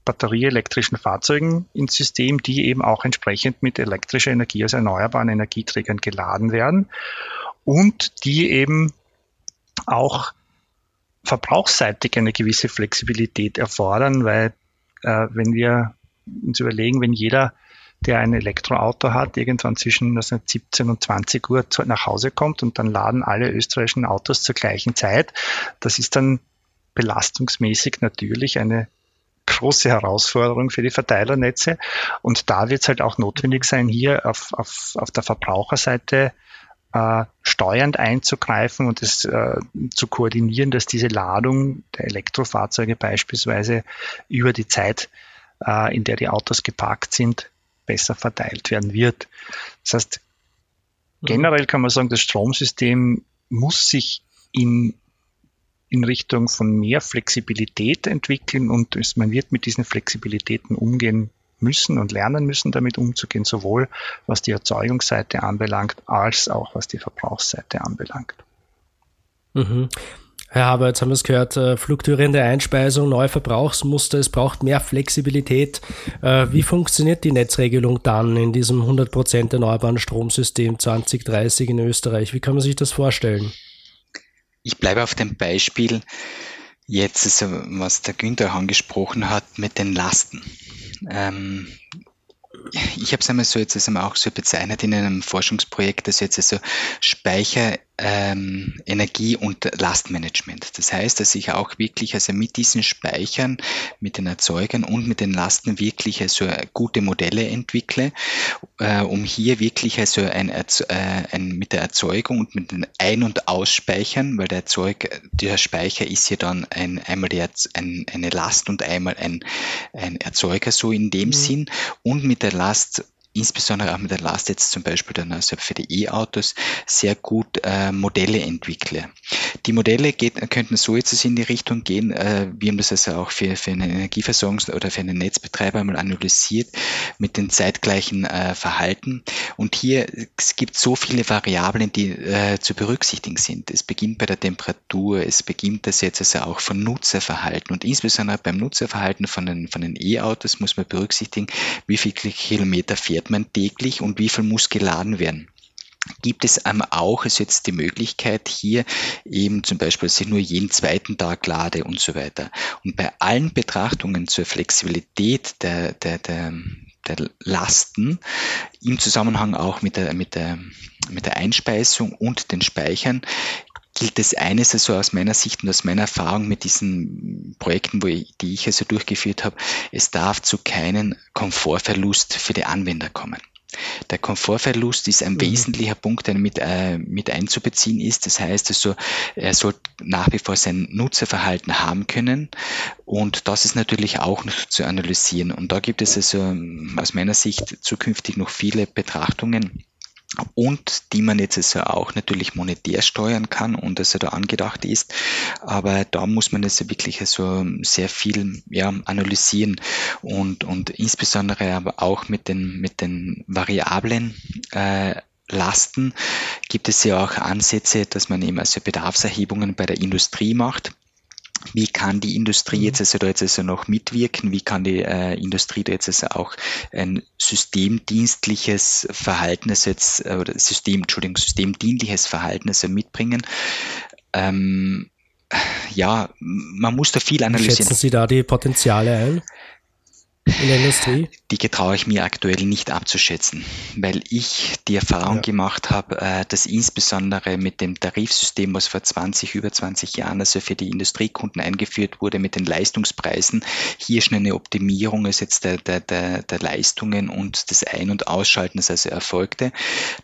batterieelektrischen Fahrzeugen ins System, die eben auch entsprechend mit elektrischer Energie aus erneuerbaren Energieträgern geladen werden und die eben auch verbrauchsseitig eine gewisse Flexibilität erfordern, weil äh, wenn wir uns überlegen, wenn jeder der ein Elektroauto hat, irgendwann zwischen 17 und 20 Uhr nach Hause kommt und dann laden alle österreichischen Autos zur gleichen Zeit. Das ist dann belastungsmäßig natürlich eine große Herausforderung für die Verteilernetze. Und da wird es halt auch notwendig sein, hier auf, auf, auf der Verbraucherseite äh, steuernd einzugreifen und es äh, zu koordinieren, dass diese Ladung der Elektrofahrzeuge beispielsweise über die Zeit, äh, in der die Autos geparkt sind, besser verteilt werden wird. Das heißt, mhm. generell kann man sagen, das Stromsystem muss sich in in Richtung von mehr Flexibilität entwickeln und man wird mit diesen Flexibilitäten umgehen müssen und lernen müssen, damit umzugehen, sowohl was die Erzeugungsseite anbelangt, als auch was die Verbrauchsseite anbelangt. Mhm. Herr Haber, jetzt haben wir es gehört, äh, fluktuierende Einspeisung, neue Verbrauchsmuster, es braucht mehr Flexibilität. Äh, wie funktioniert die Netzregelung dann in diesem 100% erneuerbaren Stromsystem 2030 in Österreich? Wie kann man sich das vorstellen? Ich bleibe auf dem Beispiel jetzt, also was der Günther angesprochen hat mit den Lasten. Ähm, ich habe es einmal so jetzt einmal auch so bezeichnet in einem Forschungsprojekt, dass jetzt also Speicher ähm, Energie- und Lastmanagement. Das heißt, dass ich auch wirklich also mit diesen Speichern, mit den Erzeugern und mit den Lasten wirklich also gute Modelle entwickle, äh, um hier wirklich also ein, äh, ein, mit der Erzeugung und mit den Ein- und Ausspeichern, weil der Erzeug, der Speicher ist ja dann ein, einmal die, ein, eine Last und einmal ein, ein Erzeuger so in dem mhm. Sinn und mit der Last insbesondere auch mit der Last jetzt zum Beispiel dann also für die E-Autos sehr gut äh, Modelle entwickle. Die Modelle geht, könnten so jetzt in die Richtung gehen, äh, wir haben das also auch für, für einen Energieversorgungs- oder für einen Netzbetreiber mal analysiert mit den zeitgleichen äh, Verhalten. Und hier es gibt so viele Variablen, die äh, zu berücksichtigen sind. Es beginnt bei der Temperatur, es beginnt das jetzt also auch von Nutzerverhalten und insbesondere beim Nutzerverhalten von den, von den E-Autos muss man berücksichtigen, wie viele Kilometer fährt fährt man täglich und wie viel muss geladen werden? Gibt es ähm, auch ist jetzt die Möglichkeit hier eben zum Beispiel, dass ich nur jeden zweiten Tag lade und so weiter. Und bei allen Betrachtungen zur Flexibilität der, der, der, der Lasten im Zusammenhang auch mit der, mit der, mit der Einspeisung und den Speichern gilt es eines also aus meiner Sicht und aus meiner Erfahrung mit diesen Projekten, wo ich, die ich also durchgeführt habe, es darf zu keinen Komfortverlust für die Anwender kommen. Der Komfortverlust ist ein mhm. wesentlicher Punkt, der mit, äh, mit einzubeziehen ist. Das heißt also, er soll nach wie vor sein Nutzerverhalten haben können. Und das ist natürlich auch noch zu analysieren. Und da gibt es also aus meiner Sicht zukünftig noch viele Betrachtungen und die man jetzt also auch natürlich monetär steuern kann und also da angedacht ist. Aber da muss man also wirklich also sehr viel ja, analysieren und, und insbesondere aber auch mit den, mit den Variablen äh, Lasten gibt es ja auch Ansätze, dass man eben also Bedarfserhebungen bei der Industrie macht wie kann die Industrie mhm. jetzt also da jetzt also noch mitwirken? Wie kann die äh, Industrie da jetzt also auch ein systemdienstliches Verhalten also jetzt, äh, oder System, Entschuldigung, systemdienliches Verhalten also mitbringen? Ähm, ja, man muss da viel analysieren. Schätzen Sie da die Potenziale ein? In der Industrie? Die getraue ich mir aktuell nicht abzuschätzen, weil ich die Erfahrung ja. gemacht habe, äh, dass insbesondere mit dem Tarifsystem, was vor 20, über 20 Jahren also für die Industriekunden eingeführt wurde, mit den Leistungspreisen, hier schon eine Optimierung ist jetzt der, der, der, der Leistungen und des Ein- und Ausschaltens also erfolgte.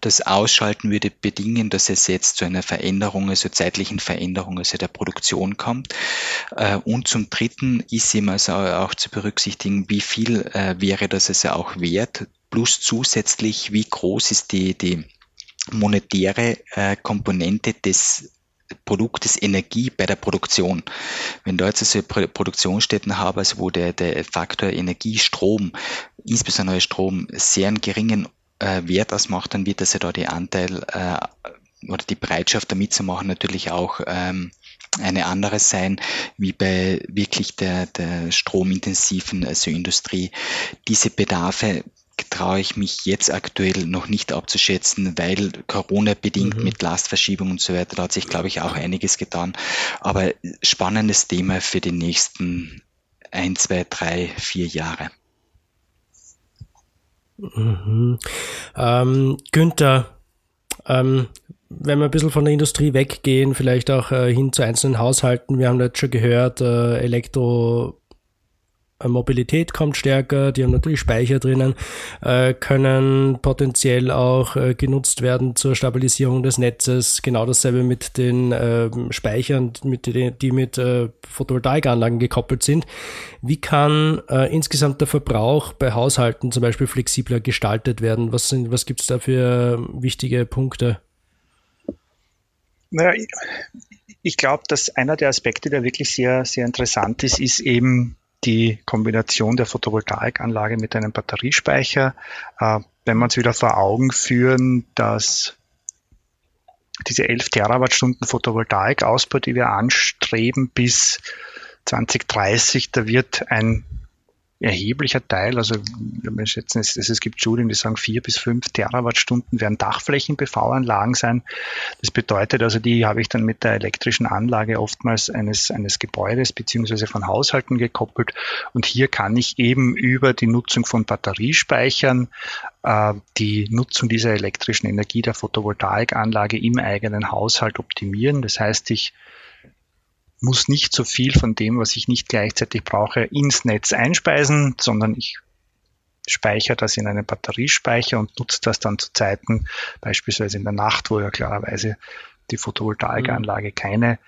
Das Ausschalten würde bedingen, dass es jetzt zu einer Veränderung, also zeitlichen Veränderung also der Produktion kommt. Äh, und zum Dritten ist eben also auch zu berücksichtigen, wie viel äh, wäre das also auch wert, plus zusätzlich, wie groß ist die, die monetäre äh, Komponente des Produktes Energie bei der Produktion. Wenn du jetzt also Produktionsstätten habe, also wo der, der Faktor Energie, Strom, insbesondere Strom, sehr einen geringen äh, Wert ausmacht, dann wird also da die Anteil äh, oder die Bereitschaft, da mitzumachen, natürlich auch ähm, eine andere sein, wie bei wirklich der, der stromintensiven also Industrie. Diese Bedarfe traue ich mich jetzt aktuell noch nicht abzuschätzen, weil Corona bedingt mhm. mit Lastverschiebung und so weiter, da hat sich, glaube ich, auch einiges getan. Aber spannendes Thema für die nächsten ein, zwei, drei, vier Jahre. Mhm. Ähm, Günther, ähm, wenn wir ein bisschen von der Industrie weggehen, vielleicht auch äh, hin zu einzelnen Haushalten, wir haben jetzt schon gehört, äh, Elektro äh, kommt stärker, die haben natürlich Speicher drinnen, äh, können potenziell auch äh, genutzt werden zur Stabilisierung des Netzes. Genau dasselbe mit den äh, Speichern, mit den, die mit äh, Photovoltaikanlagen gekoppelt sind. Wie kann insgesamt der Verbrauch bei Haushalten zum Beispiel flexibler gestaltet werden? Was, was gibt es da für wichtige Punkte? Naja, ich, glaube, dass einer der Aspekte, der wirklich sehr, sehr interessant ist, ist eben die Kombination der Photovoltaikanlage mit einem Batteriespeicher. Äh, wenn wir uns wieder vor Augen führen, dass diese 11 Terawattstunden Photovoltaikausbau, die wir anstreben bis 2030, da wird ein erheblicher Teil, also wir schätzen, es, es gibt Studien, die sagen, vier bis fünf Terawattstunden werden Dachflächen-PV-Anlagen sein. Das bedeutet also, die habe ich dann mit der elektrischen Anlage oftmals eines, eines Gebäudes beziehungsweise von Haushalten gekoppelt. Und hier kann ich eben über die Nutzung von Batteriespeichern äh, die Nutzung dieser elektrischen Energie der Photovoltaikanlage im eigenen Haushalt optimieren. Das heißt, ich muss nicht so viel von dem, was ich nicht gleichzeitig brauche, ins Netz einspeisen, sondern ich speichere das in einen Batteriespeicher und nutze das dann zu Zeiten, beispielsweise in der Nacht, wo ja klarerweise die Photovoltaikanlage mhm. keine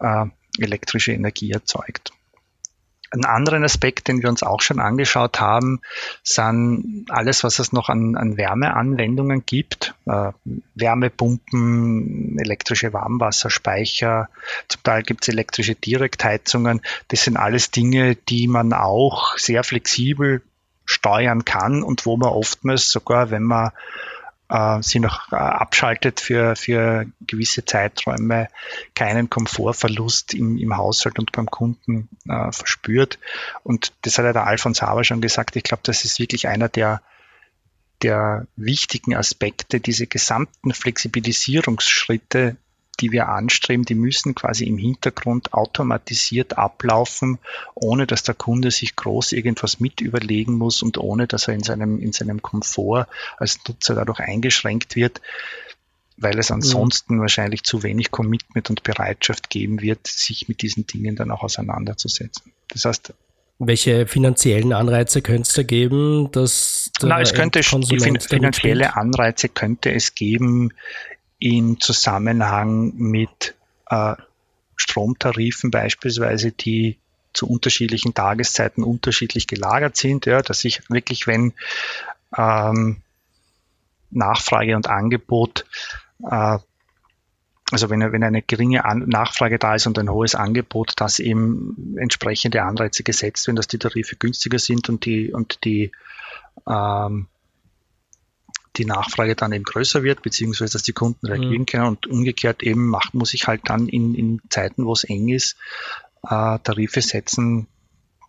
äh, elektrische Energie erzeugt. Einen anderen Aspekt, den wir uns auch schon angeschaut haben, sind alles, was es noch an, an Wärmeanwendungen gibt. Äh, Wärmepumpen, elektrische Warmwasserspeicher, zum Teil gibt es elektrische Direktheizungen. Das sind alles Dinge, die man auch sehr flexibel steuern kann und wo man oftmals sogar, wenn man äh, sie noch äh, abschaltet für, für gewisse Zeiträume, keinen Komfortverlust im, im Haushalt und beim Kunden äh, verspürt. Und das hat ja der Alfons Haber schon gesagt. Ich glaube, das ist wirklich einer der, der wichtigen Aspekte, diese gesamten Flexibilisierungsschritte die wir anstreben, die müssen quasi im Hintergrund automatisiert ablaufen, ohne dass der Kunde sich groß irgendwas mit überlegen muss und ohne dass er in seinem, in seinem Komfort als Nutzer dadurch eingeschränkt wird, weil es ansonsten mhm. wahrscheinlich zu wenig Commitment und Bereitschaft geben wird, sich mit diesen Dingen dann auch auseinanderzusetzen. Das heißt, welche finanziellen Anreize könnte es da geben, dass Na, es könnte finanzielle Anreize könnte es geben, in Zusammenhang mit äh, Stromtarifen beispielsweise, die zu unterschiedlichen Tageszeiten unterschiedlich gelagert sind, ja, dass ich wirklich, wenn ähm, Nachfrage und Angebot, äh, also wenn, wenn eine geringe An Nachfrage da ist und ein hohes Angebot, dass eben entsprechende Anreize gesetzt werden, dass die Tarife günstiger sind und die und die ähm, die Nachfrage dann eben größer wird, beziehungsweise dass die Kunden reagieren mhm. können und umgekehrt eben macht, muss ich halt dann in, in Zeiten, wo es eng ist, äh, Tarife setzen,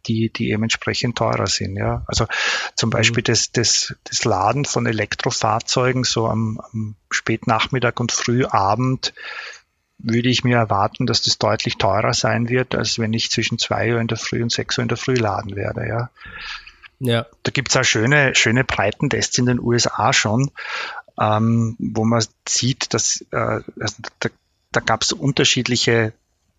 die, die eben entsprechend teurer sind. Ja. Also zum Beispiel mhm. das, das, das Laden von Elektrofahrzeugen so am, am Spätnachmittag und Frühabend würde ich mir erwarten, dass das deutlich teurer sein wird, als wenn ich zwischen zwei Uhr in der Früh und sechs Uhr in der Früh laden werde. Ja. Ja. Da gibt es auch schöne, schöne Breitentests in den USA schon, ähm, wo man sieht, dass äh, also da, da gab es unterschiedliche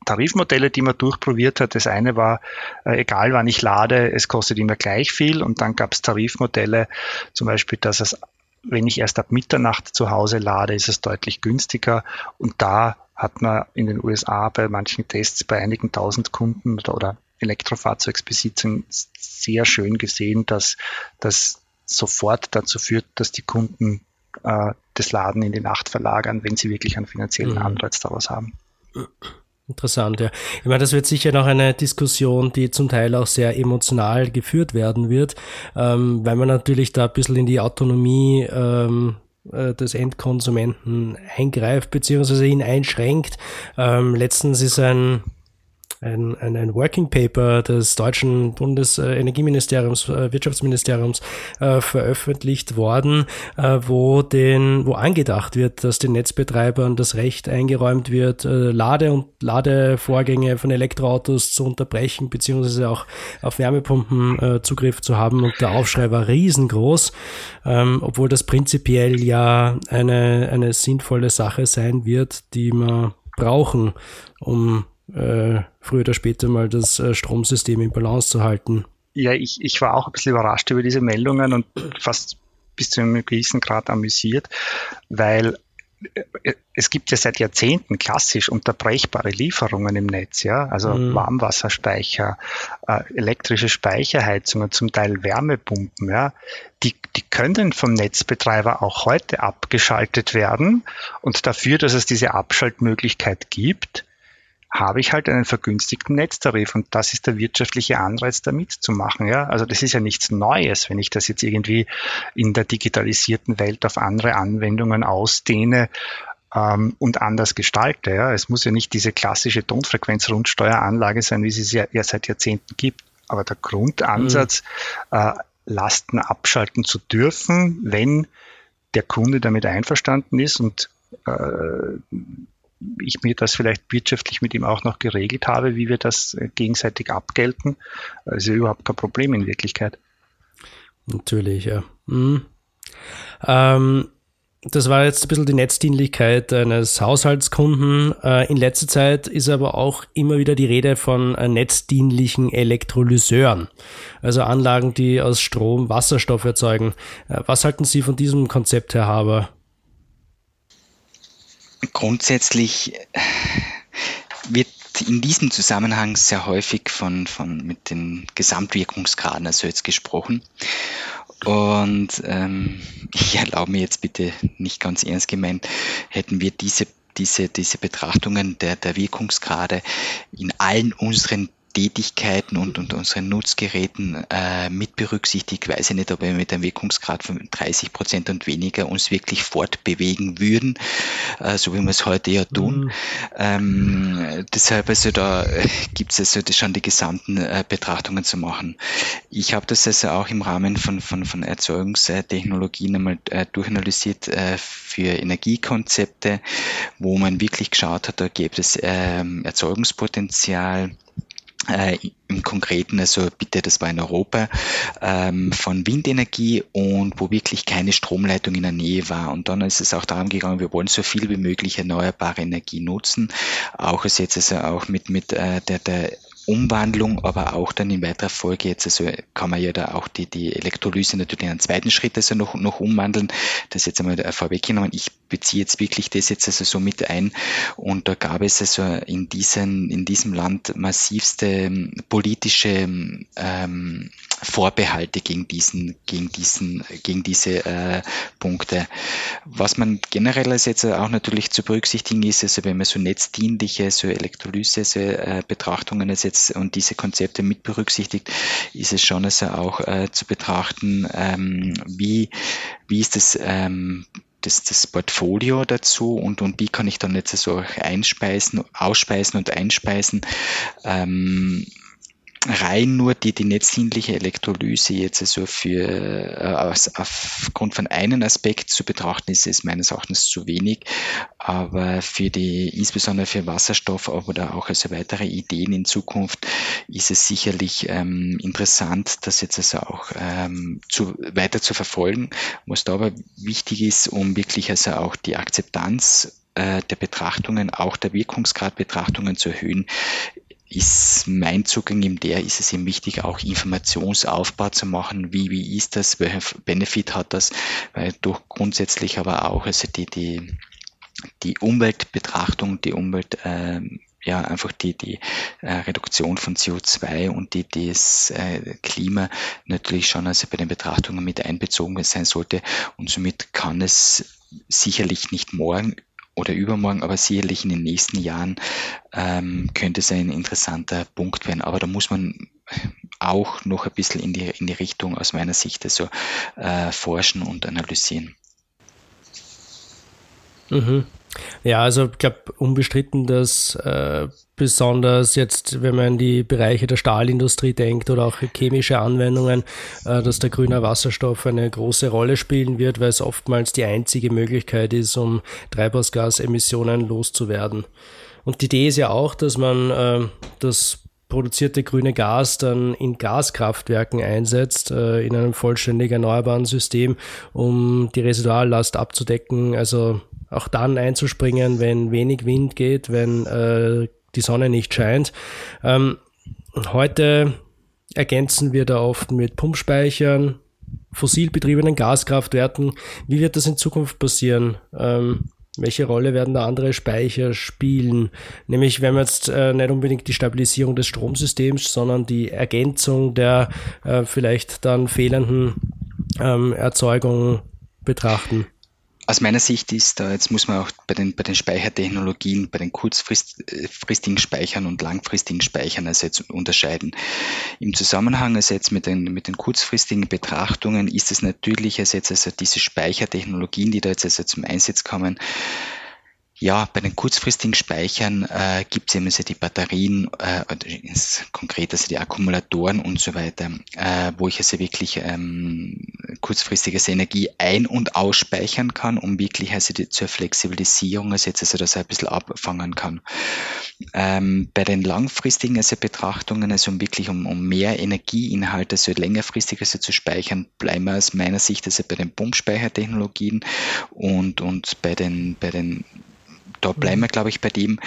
Tarifmodelle, die man durchprobiert hat. Das eine war, äh, egal wann ich lade, es kostet immer gleich viel. Und dann gab es Tarifmodelle, zum Beispiel, dass es, wenn ich erst ab Mitternacht zu Hause lade, ist es deutlich günstiger. Und da hat man in den USA bei manchen Tests bei einigen tausend Kunden oder, oder Elektrofahrzeugsbesitzern sehr schön gesehen, dass das sofort dazu führt, dass die Kunden äh, das Laden in die Nacht verlagern, wenn sie wirklich einen finanziellen mhm. Anreiz daraus haben. Interessant, ja. Ich meine, das wird sicher noch eine Diskussion, die zum Teil auch sehr emotional geführt werden wird, ähm, weil man natürlich da ein bisschen in die Autonomie ähm, äh, des Endkonsumenten eingreift, beziehungsweise ihn einschränkt. Ähm, letztens ist ein ein, ein, ein Working Paper des deutschen Bundesenergieministeriums, äh, Wirtschaftsministeriums äh, veröffentlicht worden, äh, wo den, wo angedacht wird, dass den Netzbetreibern das Recht eingeräumt wird, äh, Lade- und Ladevorgänge von Elektroautos zu unterbrechen, beziehungsweise auch auf Wärmepumpen äh, Zugriff zu haben. Und der Aufschrei war riesengroß, ähm, obwohl das prinzipiell ja eine, eine sinnvolle Sache sein wird, die man brauchen, um äh, früher oder später mal das äh, Stromsystem in Balance zu halten. Ja, ich, ich war auch ein bisschen überrascht über diese Meldungen und fast bis zu einem gewissen Grad amüsiert, weil äh, es gibt ja seit Jahrzehnten klassisch unterbrechbare Lieferungen im Netz, ja, also mhm. Warmwasserspeicher, äh, elektrische Speicherheizungen, zum Teil Wärmepumpen, ja, die, die können vom Netzbetreiber auch heute abgeschaltet werden und dafür, dass es diese Abschaltmöglichkeit gibt, habe ich halt einen vergünstigten Netztarif und das ist der wirtschaftliche Anreiz, da mitzumachen. Ja? Also das ist ja nichts Neues, wenn ich das jetzt irgendwie in der digitalisierten Welt auf andere Anwendungen ausdehne ähm, und anders gestalte. Ja? Es muss ja nicht diese klassische Tonfrequenzrundsteueranlage sein, wie sie es ja, ja seit Jahrzehnten gibt. Aber der Grundansatz, mhm. äh, Lasten abschalten zu dürfen, wenn der Kunde damit einverstanden ist und äh, ich mir das vielleicht wirtschaftlich mit ihm auch noch geregelt habe, wie wir das äh, gegenseitig abgelten. Also überhaupt kein Problem in Wirklichkeit. Natürlich, ja. Mhm. Ähm, das war jetzt ein bisschen die Netzdienlichkeit eines Haushaltskunden. Äh, in letzter Zeit ist aber auch immer wieder die Rede von äh, netzdienlichen Elektrolyseuren, also Anlagen, die aus Strom Wasserstoff erzeugen. Was halten Sie von diesem Konzept, Herr Haber? Grundsätzlich äh, wird in diesem Zusammenhang sehr häufig von, von mit den Gesamtwirkungsgraden also jetzt gesprochen. Und ähm, ich erlaube mir jetzt bitte nicht ganz ernst gemeint, hätten wir diese diese, diese Betrachtungen der, der Wirkungsgrade in allen unseren Tätigkeiten und, und unseren Nutzgeräten äh, mit berücksichtigt. Weiß ich nicht, ob wir mit einem Wirkungsgrad von 30 Prozent und weniger uns wirklich fortbewegen würden, äh, so wie wir es heute ja tun. Mhm. Ähm, deshalb also da äh, gibt es also schon die gesamten äh, Betrachtungen zu machen. Ich habe das also auch im Rahmen von, von, von Erzeugungstechnologien einmal äh, durchanalysiert äh, für Energiekonzepte, wo man wirklich geschaut hat, da gibt es ähm, Erzeugungspotenzial äh, im Konkreten, also bitte, das war in Europa, ähm, von Windenergie und wo wirklich keine Stromleitung in der Nähe war. Und dann ist es auch darum gegangen, wir wollen so viel wie möglich erneuerbare Energie nutzen. Auch es jetzt also auch mit, mit äh, der, der Umwandlung, aber auch dann in weiterer Folge jetzt, also kann man ja da auch die, die Elektrolyse natürlich in einen zweiten Schritt also noch, noch umwandeln. Das jetzt einmal vorweggenommen. Ich beziehe jetzt wirklich das jetzt also so mit ein. Und da gab es also in, diesen, in diesem Land massivste ähm, politische ähm, Vorbehalte gegen diesen, gegen diesen, gegen diese äh, Punkte. Was man generell als jetzt auch natürlich zu berücksichtigen ist, also wenn man so netzdienliche, so Elektrolyse so, äh, Betrachtungen als jetzt und diese Konzepte mit berücksichtigt, ist es schon also auch äh, zu betrachten, ähm, wie, wie ist das ähm, das, das Portfolio dazu und, und wie kann ich dann jetzt so einspeisen, ausspeisen und einspeisen. Ähm, rein nur die, die netzdienliche Elektrolyse jetzt also für äh, aus, aufgrund von einem Aspekt zu betrachten, ist es meines Erachtens zu wenig. Aber für die, insbesondere für Wasserstoff oder auch also weitere Ideen in Zukunft, ist es sicherlich ähm, interessant, das jetzt also auch ähm, zu, weiter zu verfolgen. Was da aber wichtig ist, um wirklich also auch die Akzeptanz äh, der Betrachtungen, auch der Wirkungsgradbetrachtungen zu erhöhen, ist mein Zugang in der, ist es eben wichtig, auch Informationsaufbau zu machen. Wie, wie ist das? Welcher Benefit hat das? Weil durch grundsätzlich aber auch, also die, die, die Umweltbetrachtung, die Umwelt, ähm, ja, einfach die, die äh, Reduktion von CO2 und die, das äh, Klima natürlich schon also bei den Betrachtungen mit einbezogen sein sollte. Und somit kann es sicherlich nicht morgen oder übermorgen, aber sicherlich in den nächsten Jahren ähm, könnte es ein interessanter Punkt werden. Aber da muss man auch noch ein bisschen in die, in die Richtung aus meiner Sicht also, äh, forschen und analysieren. Mhm. Ja, also ich glaube unbestritten, dass äh, besonders jetzt, wenn man in die Bereiche der Stahlindustrie denkt oder auch chemische Anwendungen, äh, dass der grüne Wasserstoff eine große Rolle spielen wird, weil es oftmals die einzige Möglichkeit ist, um Treibhausgasemissionen loszuwerden. Und die Idee ist ja auch, dass man äh, das produzierte grüne Gas dann in Gaskraftwerken einsetzt, äh, in einem vollständig erneuerbaren System, um die Residuallast abzudecken. Also auch dann einzuspringen, wenn wenig Wind geht, wenn äh, die Sonne nicht scheint. Ähm, heute ergänzen wir da oft mit Pumpspeichern, fossil betriebenen Gaskraftwerken. Wie wird das in Zukunft passieren? Ähm, welche Rolle werden da andere Speicher spielen? Nämlich, wenn wir jetzt äh, nicht unbedingt die Stabilisierung des Stromsystems, sondern die Ergänzung der äh, vielleicht dann fehlenden ähm, Erzeugung betrachten. Aus meiner Sicht ist da, jetzt muss man auch bei den, bei den Speichertechnologien, bei den kurzfristigen Speichern und langfristigen Speichern also jetzt unterscheiden. Im Zusammenhang also jetzt mit den, mit den kurzfristigen Betrachtungen ist es natürlich also jetzt also diese Speichertechnologien, die da jetzt also zum Einsatz kommen, ja, bei den kurzfristigen Speichern äh, gibt es eben also die Batterien, äh, konkret also die Akkumulatoren und so weiter, äh, wo ich also wirklich ähm, kurzfristiges Energie ein- und ausspeichern kann, um wirklich also die, zur Flexibilisierung also jetzt also das ein bisschen abfangen kann. Ähm, bei den langfristigen also Betrachtungen, also um wirklich um, um mehr Energieinhalte, also längerfristig also zu speichern, bleiben wir aus meiner Sicht also bei den Pumpspeichertechnologien und, und bei den, bei den da bleiben wir, glaube ich, bei dem.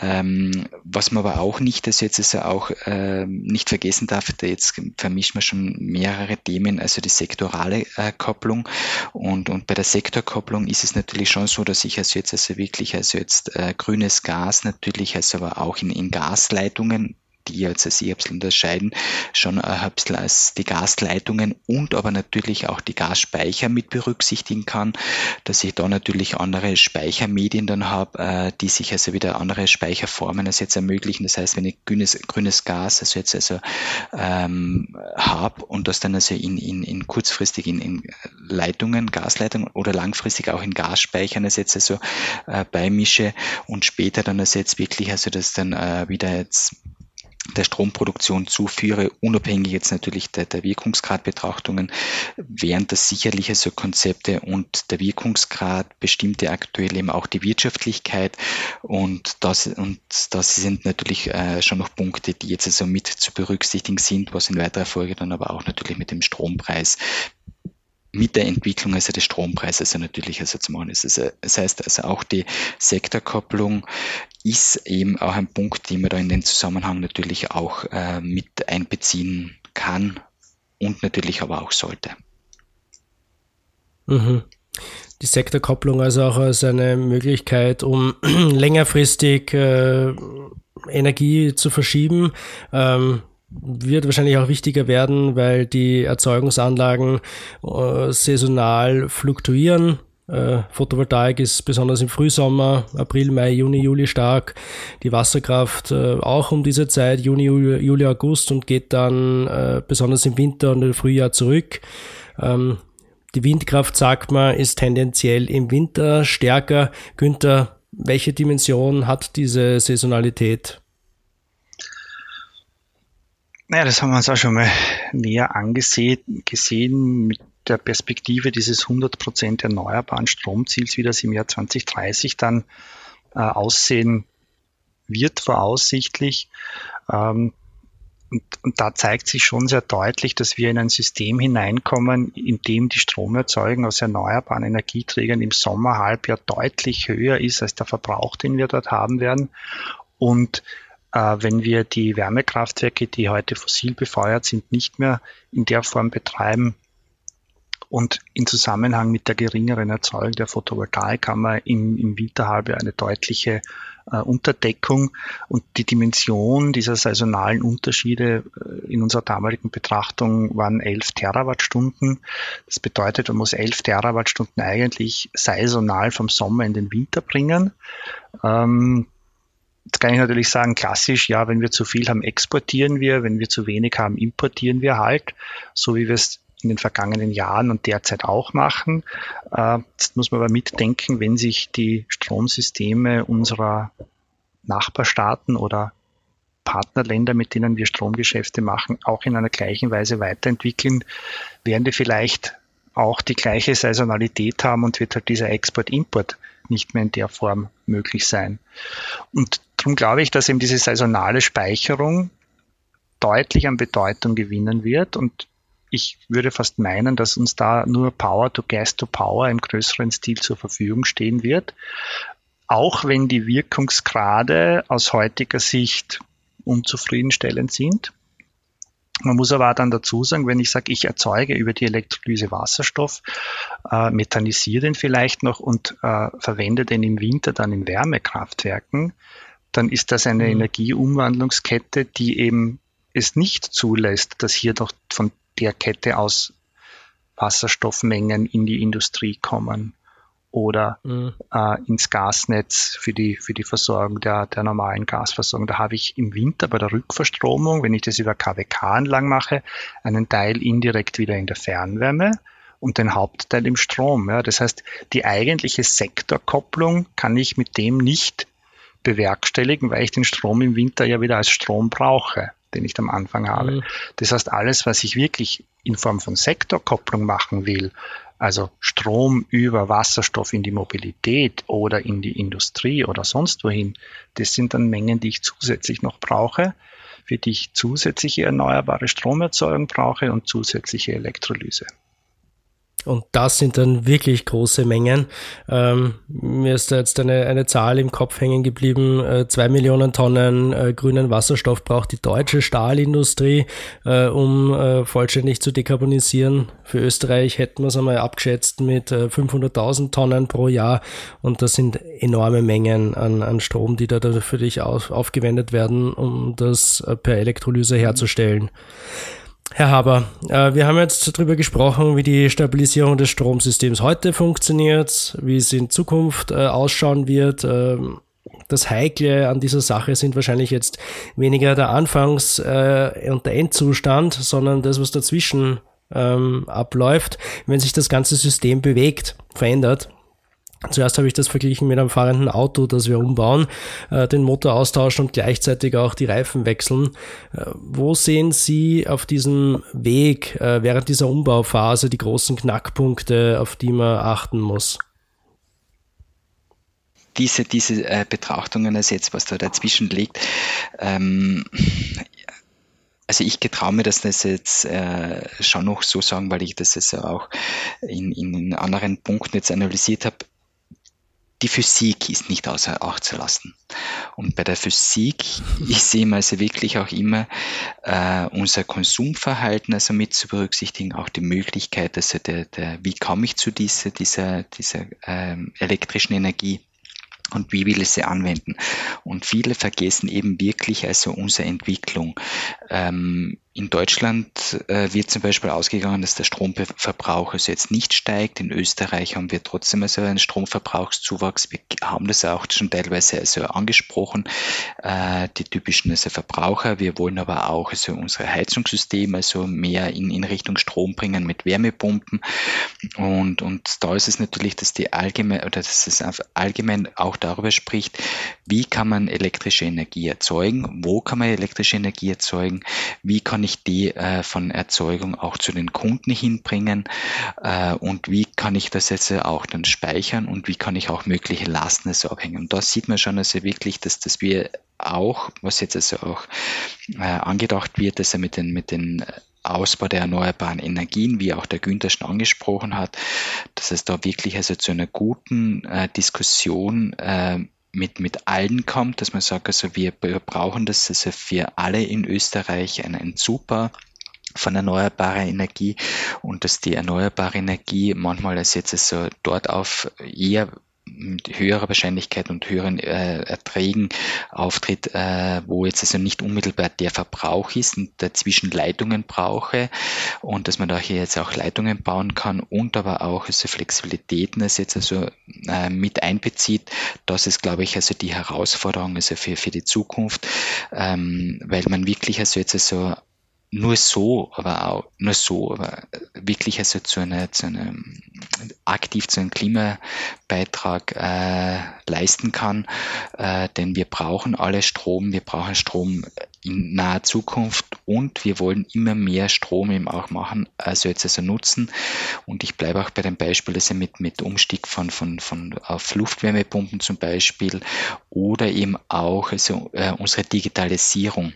Ähm, was man aber auch nicht, also jetzt ist er auch äh, nicht vergessen darf, da jetzt vermischen wir schon mehrere Themen, also die sektorale äh, Kopplung. Und, und bei der Sektorkopplung ist es natürlich schon so, dass ich also jetzt also wirklich also jetzt äh, grünes Gas natürlich also aber auch in, in Gasleitungen die jetzt als bisschen unterscheiden, schon ein bisschen als die Gasleitungen und aber natürlich auch die Gasspeicher mit berücksichtigen kann, dass ich da natürlich andere Speichermedien dann habe, äh, die sich also wieder andere Speicherformen als jetzt ermöglichen. Das heißt, wenn ich grünes, grünes Gas also jetzt also ähm, habe und das dann also in, in, in kurzfristig in, in Leitungen, Gasleitungen oder langfristig auch in Gasspeichern als jetzt also äh, beimische und später dann also wirklich also das dann äh, wieder jetzt der Stromproduktion zuführe, unabhängig jetzt natürlich der, der Wirkungsgradbetrachtungen, wären das sicherlich also Konzepte und der Wirkungsgrad bestimmte aktuell eben auch die Wirtschaftlichkeit und das, und das sind natürlich äh, schon noch Punkte, die jetzt also mit zu berücksichtigen sind, was in weiterer Folge dann aber auch natürlich mit dem Strompreis mit der Entwicklung also des Strompreises also natürlich also zu machen ist. Das heißt also auch die Sektorkopplung ist eben auch ein Punkt, den man da in den Zusammenhang natürlich auch äh, mit einbeziehen kann und natürlich aber auch sollte. Mhm. Die Sektorkopplung also auch als eine Möglichkeit, um längerfristig äh, Energie zu verschieben. Ähm, wird wahrscheinlich auch wichtiger werden, weil die Erzeugungsanlagen äh, saisonal fluktuieren. Äh, Photovoltaik ist besonders im Frühsommer, April, Mai, Juni, Juli stark. Die Wasserkraft äh, auch um diese Zeit, Juni, Juli, Juli August und geht dann äh, besonders im Winter und im Frühjahr zurück. Ähm, die Windkraft, sagt man, ist tendenziell im Winter stärker. Günther, welche Dimension hat diese Saisonalität? Naja, das haben wir uns auch schon mal näher angesehen, gesehen mit der Perspektive dieses 100% erneuerbaren Stromziels, wie das im Jahr 2030 dann äh, aussehen wird, voraussichtlich. Ähm, und, und, da zeigt sich schon sehr deutlich, dass wir in ein System hineinkommen, in dem die Stromerzeugung aus erneuerbaren Energieträgern im Sommerhalbjahr deutlich höher ist als der Verbrauch, den wir dort haben werden. Und wenn wir die Wärmekraftwerke, die heute fossil befeuert sind, nicht mehr in der Form betreiben, und in Zusammenhang mit der geringeren Erzeugung der Photovoltaik haben wir im, im Winterhalbjahr eine deutliche äh, Unterdeckung. Und die Dimension dieser saisonalen Unterschiede äh, in unserer damaligen Betrachtung waren 11 Terawattstunden. Das bedeutet, man muss 11 Terawattstunden eigentlich saisonal vom Sommer in den Winter bringen. Ähm, Jetzt kann ich natürlich sagen, klassisch, ja, wenn wir zu viel haben, exportieren wir, wenn wir zu wenig haben, importieren wir halt, so wie wir es in den vergangenen Jahren und derzeit auch machen. Äh, jetzt muss man aber mitdenken, wenn sich die Stromsysteme unserer Nachbarstaaten oder Partnerländer, mit denen wir Stromgeschäfte machen, auch in einer gleichen Weise weiterentwickeln, werden die vielleicht auch die gleiche Saisonalität haben und wird halt dieser Export-Import nicht mehr in der Form möglich sein. Und darum glaube ich, dass eben diese saisonale Speicherung deutlich an Bedeutung gewinnen wird und ich würde fast meinen, dass uns da nur Power to Gas to Power im größeren Stil zur Verfügung stehen wird. Auch wenn die Wirkungsgrade aus heutiger Sicht unzufriedenstellend sind. Man muss aber auch dann dazu sagen, wenn ich sage, ich erzeuge über die Elektrolyse Wasserstoff, äh, methanisiere den vielleicht noch und äh, verwende den im Winter dann in Wärmekraftwerken, dann ist das eine mhm. Energieumwandlungskette, die eben es nicht zulässt, dass hier doch von der Kette aus Wasserstoffmengen in die Industrie kommen oder mhm. äh, ins Gasnetz für die, für die Versorgung der, der normalen Gasversorgung. Da habe ich im Winter bei der Rückverstromung, wenn ich das über KWK-Anlagen mache, einen Teil indirekt wieder in der Fernwärme und den Hauptteil im Strom. Ja. Das heißt, die eigentliche Sektorkopplung kann ich mit dem nicht bewerkstelligen, weil ich den Strom im Winter ja wieder als Strom brauche, den ich am Anfang habe. Mhm. Das heißt, alles, was ich wirklich in Form von Sektorkopplung machen will, also Strom über Wasserstoff in die Mobilität oder in die Industrie oder sonst wohin, das sind dann Mengen, die ich zusätzlich noch brauche, für die ich zusätzliche erneuerbare Stromerzeugung brauche und zusätzliche Elektrolyse. Und das sind dann wirklich große Mengen. Ähm, mir ist da jetzt eine, eine Zahl im Kopf hängen geblieben. Äh, zwei Millionen Tonnen äh, grünen Wasserstoff braucht die deutsche Stahlindustrie, äh, um äh, vollständig zu dekarbonisieren. Für Österreich hätten wir es einmal abgeschätzt mit 500.000 äh, Tonnen pro Jahr. Und das sind enorme Mengen an, an Strom, die da für dich auf, aufgewendet werden, um das äh, per Elektrolyse herzustellen. Mhm. Herr Haber, äh, wir haben jetzt darüber gesprochen, wie die Stabilisierung des Stromsystems heute funktioniert, wie es in Zukunft äh, ausschauen wird. Ähm, das Heikle an dieser Sache sind wahrscheinlich jetzt weniger der Anfangs- äh, und der Endzustand, sondern das, was dazwischen ähm, abläuft, wenn sich das ganze System bewegt, verändert. Zuerst habe ich das verglichen mit einem fahrenden Auto, das wir umbauen, äh, den Motor austauschen und gleichzeitig auch die Reifen wechseln. Äh, wo sehen Sie auf diesem Weg äh, während dieser Umbauphase die großen Knackpunkte, auf die man achten muss? Diese, diese Betrachtungen, also jetzt, was da dazwischen liegt, ähm, also ich getraue mir das jetzt schon noch so sagen, weil ich das jetzt auch in, in anderen Punkten jetzt analysiert habe die Physik ist nicht außer Acht zu lassen. Und bei der Physik ist eben also wirklich auch immer äh, unser Konsumverhalten also mit zu berücksichtigen, auch die Möglichkeit, also der, der, wie komme ich zu dieser, dieser, dieser ähm, elektrischen Energie und wie will ich sie anwenden. Und viele vergessen eben wirklich also unsere Entwicklung. Ähm, in Deutschland äh, wird zum Beispiel ausgegangen, dass der Stromverbrauch also jetzt nicht steigt. In Österreich haben wir trotzdem also einen Stromverbrauchszuwachs. Wir haben das auch schon teilweise also angesprochen, äh, die typischen also Verbraucher. Wir wollen aber auch also unsere Heizungssysteme also mehr in, in Richtung Strom bringen mit Wärmepumpen. Und, und da ist es natürlich, dass die allgemein oder dass es allgemein auch darüber spricht, wie kann man elektrische Energie erzeugen, wo kann man elektrische Energie erzeugen, wie kann ich ich die äh, von Erzeugung auch zu den Kunden hinbringen äh, und wie kann ich das jetzt auch dann speichern und wie kann ich auch mögliche Lasten so abhängen. Und da sieht man schon also wirklich, dass, dass wir auch, was jetzt also auch äh, angedacht wird, dass er mit den, mit den Ausbau der erneuerbaren Energien, wie auch der Günther schon angesprochen hat, dass es da wirklich also zu einer guten äh, Diskussion äh, mit, mit allen kommt, dass man sagt, also wir brauchen das. Also für alle in Österreich einen Zubau von erneuerbarer Energie. Und dass die erneuerbare Energie manchmal als jetzt also dort auf eher mit höherer Wahrscheinlichkeit und höheren äh, Erträgen auftritt, äh, wo jetzt also nicht unmittelbar der Verbrauch ist und dazwischen Leitungen brauche und dass man da hier jetzt auch Leitungen bauen kann und aber auch also Flexibilitäten es jetzt also äh, mit einbezieht. Das ist, glaube ich, also die Herausforderung also für, für die Zukunft, ähm, weil man wirklich also jetzt also nur so, aber auch nur so, aber wirklich also zu einer, zu einem aktiv zu einem Klimabeitrag äh, leisten kann, äh, denn wir brauchen alle Strom, wir brauchen Strom in naher Zukunft und wir wollen immer mehr Strom eben auch machen, also jetzt also nutzen. Und ich bleibe auch bei dem Beispiel, dass er mit, mit Umstieg von, von, von auf Luftwärmepumpen zum Beispiel oder eben auch also, äh, unsere Digitalisierung.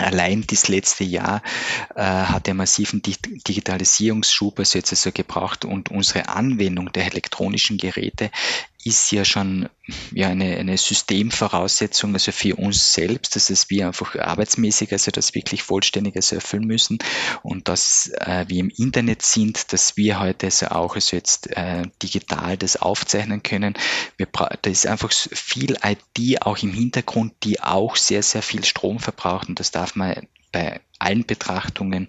Allein das letzte Jahr äh, hat der massiven Digitalisierungsschub also jetzt also gebraucht und unsere Anwendung der elektronischen Geräte ist ja schon ja, eine, eine Systemvoraussetzung also für uns selbst, dass es wir einfach arbeitsmäßig also das wirklich vollständig also erfüllen müssen und dass äh, wir im Internet sind, dass wir heute also auch also jetzt äh, digital das aufzeichnen können. Wir da ist einfach viel IT auch im Hintergrund, die auch sehr, sehr viel Strom verbraucht und das darf man bei allen Betrachtungen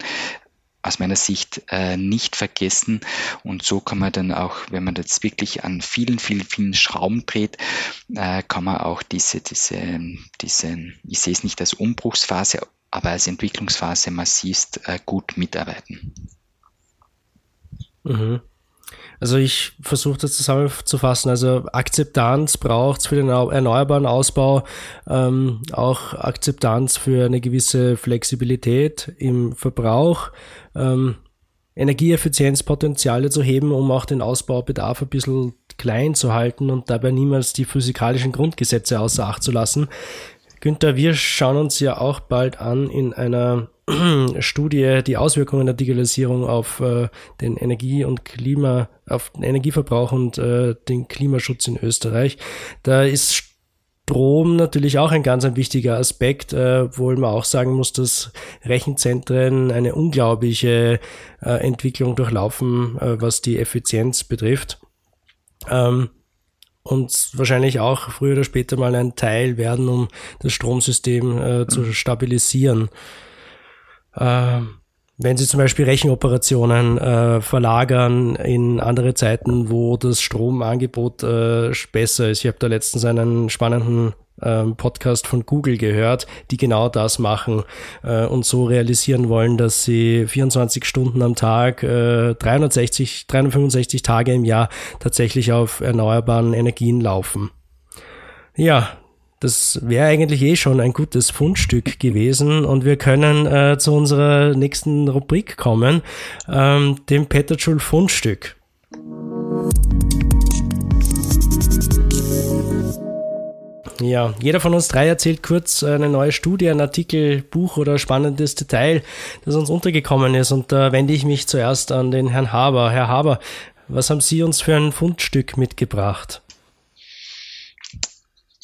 aus meiner Sicht äh, nicht vergessen. Und so kann man dann auch, wenn man das wirklich an vielen, vielen, vielen Schrauben dreht, äh, kann man auch diese, diese, diese, ich sehe es nicht als Umbruchsphase, aber als Entwicklungsphase massivst äh, gut mitarbeiten. Mhm. Also ich versuche das zusammenzufassen. Also Akzeptanz braucht es für den erneuerbaren Ausbau, ähm, auch Akzeptanz für eine gewisse Flexibilität im Verbrauch, ähm, Energieeffizienzpotenziale zu heben, um auch den Ausbaubedarf ein bisschen klein zu halten und dabei niemals die physikalischen Grundgesetze außer Acht zu lassen. Günther, wir schauen uns ja auch bald an in einer Studie die Auswirkungen der Digitalisierung auf äh, den Energie- und Klima, auf den Energieverbrauch und äh, den Klimaschutz in Österreich. Da ist Strom natürlich auch ein ganz ein wichtiger Aspekt, äh, obwohl man auch sagen muss, dass Rechenzentren eine unglaubliche äh, Entwicklung durchlaufen, äh, was die Effizienz betrifft. Ähm, und wahrscheinlich auch früher oder später mal ein Teil werden, um das Stromsystem äh, zu stabilisieren. Äh, wenn Sie zum Beispiel Rechenoperationen äh, verlagern in andere Zeiten, wo das Stromangebot äh, besser ist. Ich habe da letztens einen spannenden ähm, Podcast von Google gehört, die genau das machen äh, und so realisieren wollen, dass sie 24 Stunden am Tag, äh, 360, 365 Tage im Jahr tatsächlich auf erneuerbaren Energien laufen. Ja, das wäre eigentlich eh schon ein gutes Fundstück gewesen und wir können äh, zu unserer nächsten Rubrik kommen, ähm, dem Petterschul Fundstück. Ja, jeder von uns drei erzählt kurz eine neue Studie, ein Artikel, Buch oder spannendes Detail, das uns untergekommen ist. Und da wende ich mich zuerst an den Herrn Haber. Herr Haber, was haben Sie uns für ein Fundstück mitgebracht?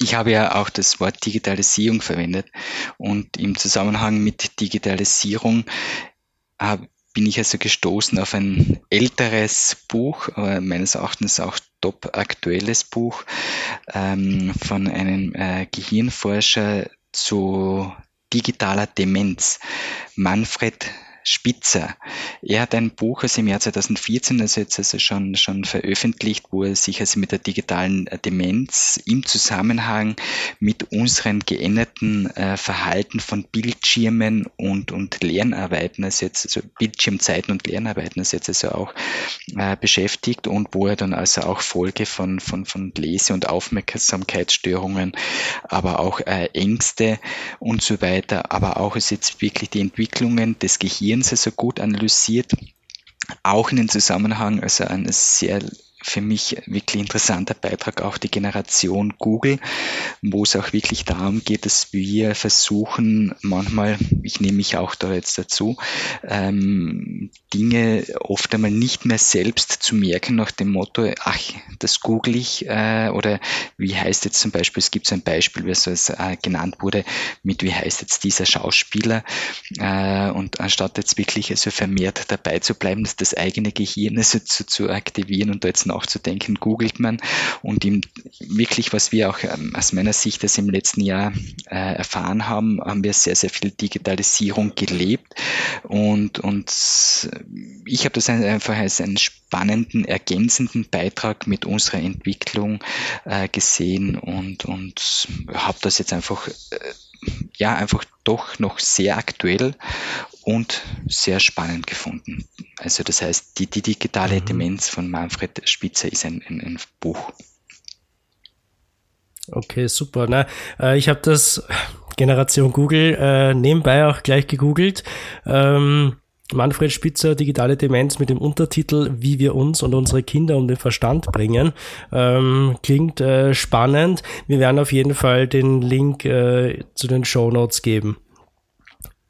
Ich habe ja auch das Wort Digitalisierung verwendet und im Zusammenhang mit Digitalisierung äh, bin ich also gestoßen auf ein älteres Buch, aber meines Erachtens auch top aktuelles Buch ähm, von einem äh, Gehirnforscher zu digitaler Demenz, Manfred Spitzer. Er hat ein Buch aus dem Jahr 2014, also jetzt also schon, schon veröffentlicht, wo er sich also mit der digitalen Demenz im Zusammenhang mit unseren geänderten äh, Verhalten von Bildschirmen und, und Lernarbeiten, also jetzt also Bildschirmzeiten und Lernarbeiten, also jetzt also auch äh, beschäftigt und wo er dann also auch Folge von, von, von Lese- und Aufmerksamkeitsstörungen, aber auch äh, Ängste und so weiter, aber auch ist jetzt wirklich die Entwicklungen des Gehirns Gehirns also gut analysiert, auch in den Zusammenhang, also eines sehr für mich wirklich interessanter Beitrag auch die Generation Google, wo es auch wirklich darum geht, dass wir versuchen, manchmal, ich nehme mich auch da jetzt dazu, ähm, Dinge oft einmal nicht mehr selbst zu merken nach dem Motto, ach, das google ich äh, oder wie heißt jetzt zum Beispiel, es gibt so ein Beispiel, wie es äh, genannt wurde, mit wie heißt jetzt dieser Schauspieler äh, und anstatt jetzt wirklich also vermehrt dabei zu bleiben, das eigene Gehirn also zu, zu aktivieren und da jetzt nachzudenken, googelt man. Und ihm wirklich, was wir auch ähm, aus meiner Sicht das im letzten Jahr äh, erfahren haben, haben wir sehr, sehr viel Digitalisierung gelebt. Und, und ich habe das einfach als einen spannenden, ergänzenden Beitrag mit unserer Entwicklung äh, gesehen und, und habe das jetzt einfach, äh, ja, einfach doch noch sehr aktuell und sehr spannend gefunden. Also das heißt, die, die digitale mhm. Demenz von Manfred Spitzer ist ein, ein, ein Buch. Okay, super. Na, äh, ich habe das Generation Google äh, nebenbei auch gleich gegoogelt. Ähm, Manfred Spitzer, digitale Demenz mit dem Untertitel Wie wir uns und unsere Kinder um den Verstand bringen. Ähm, klingt äh, spannend. Wir werden auf jeden Fall den Link äh, zu den Show Notes geben.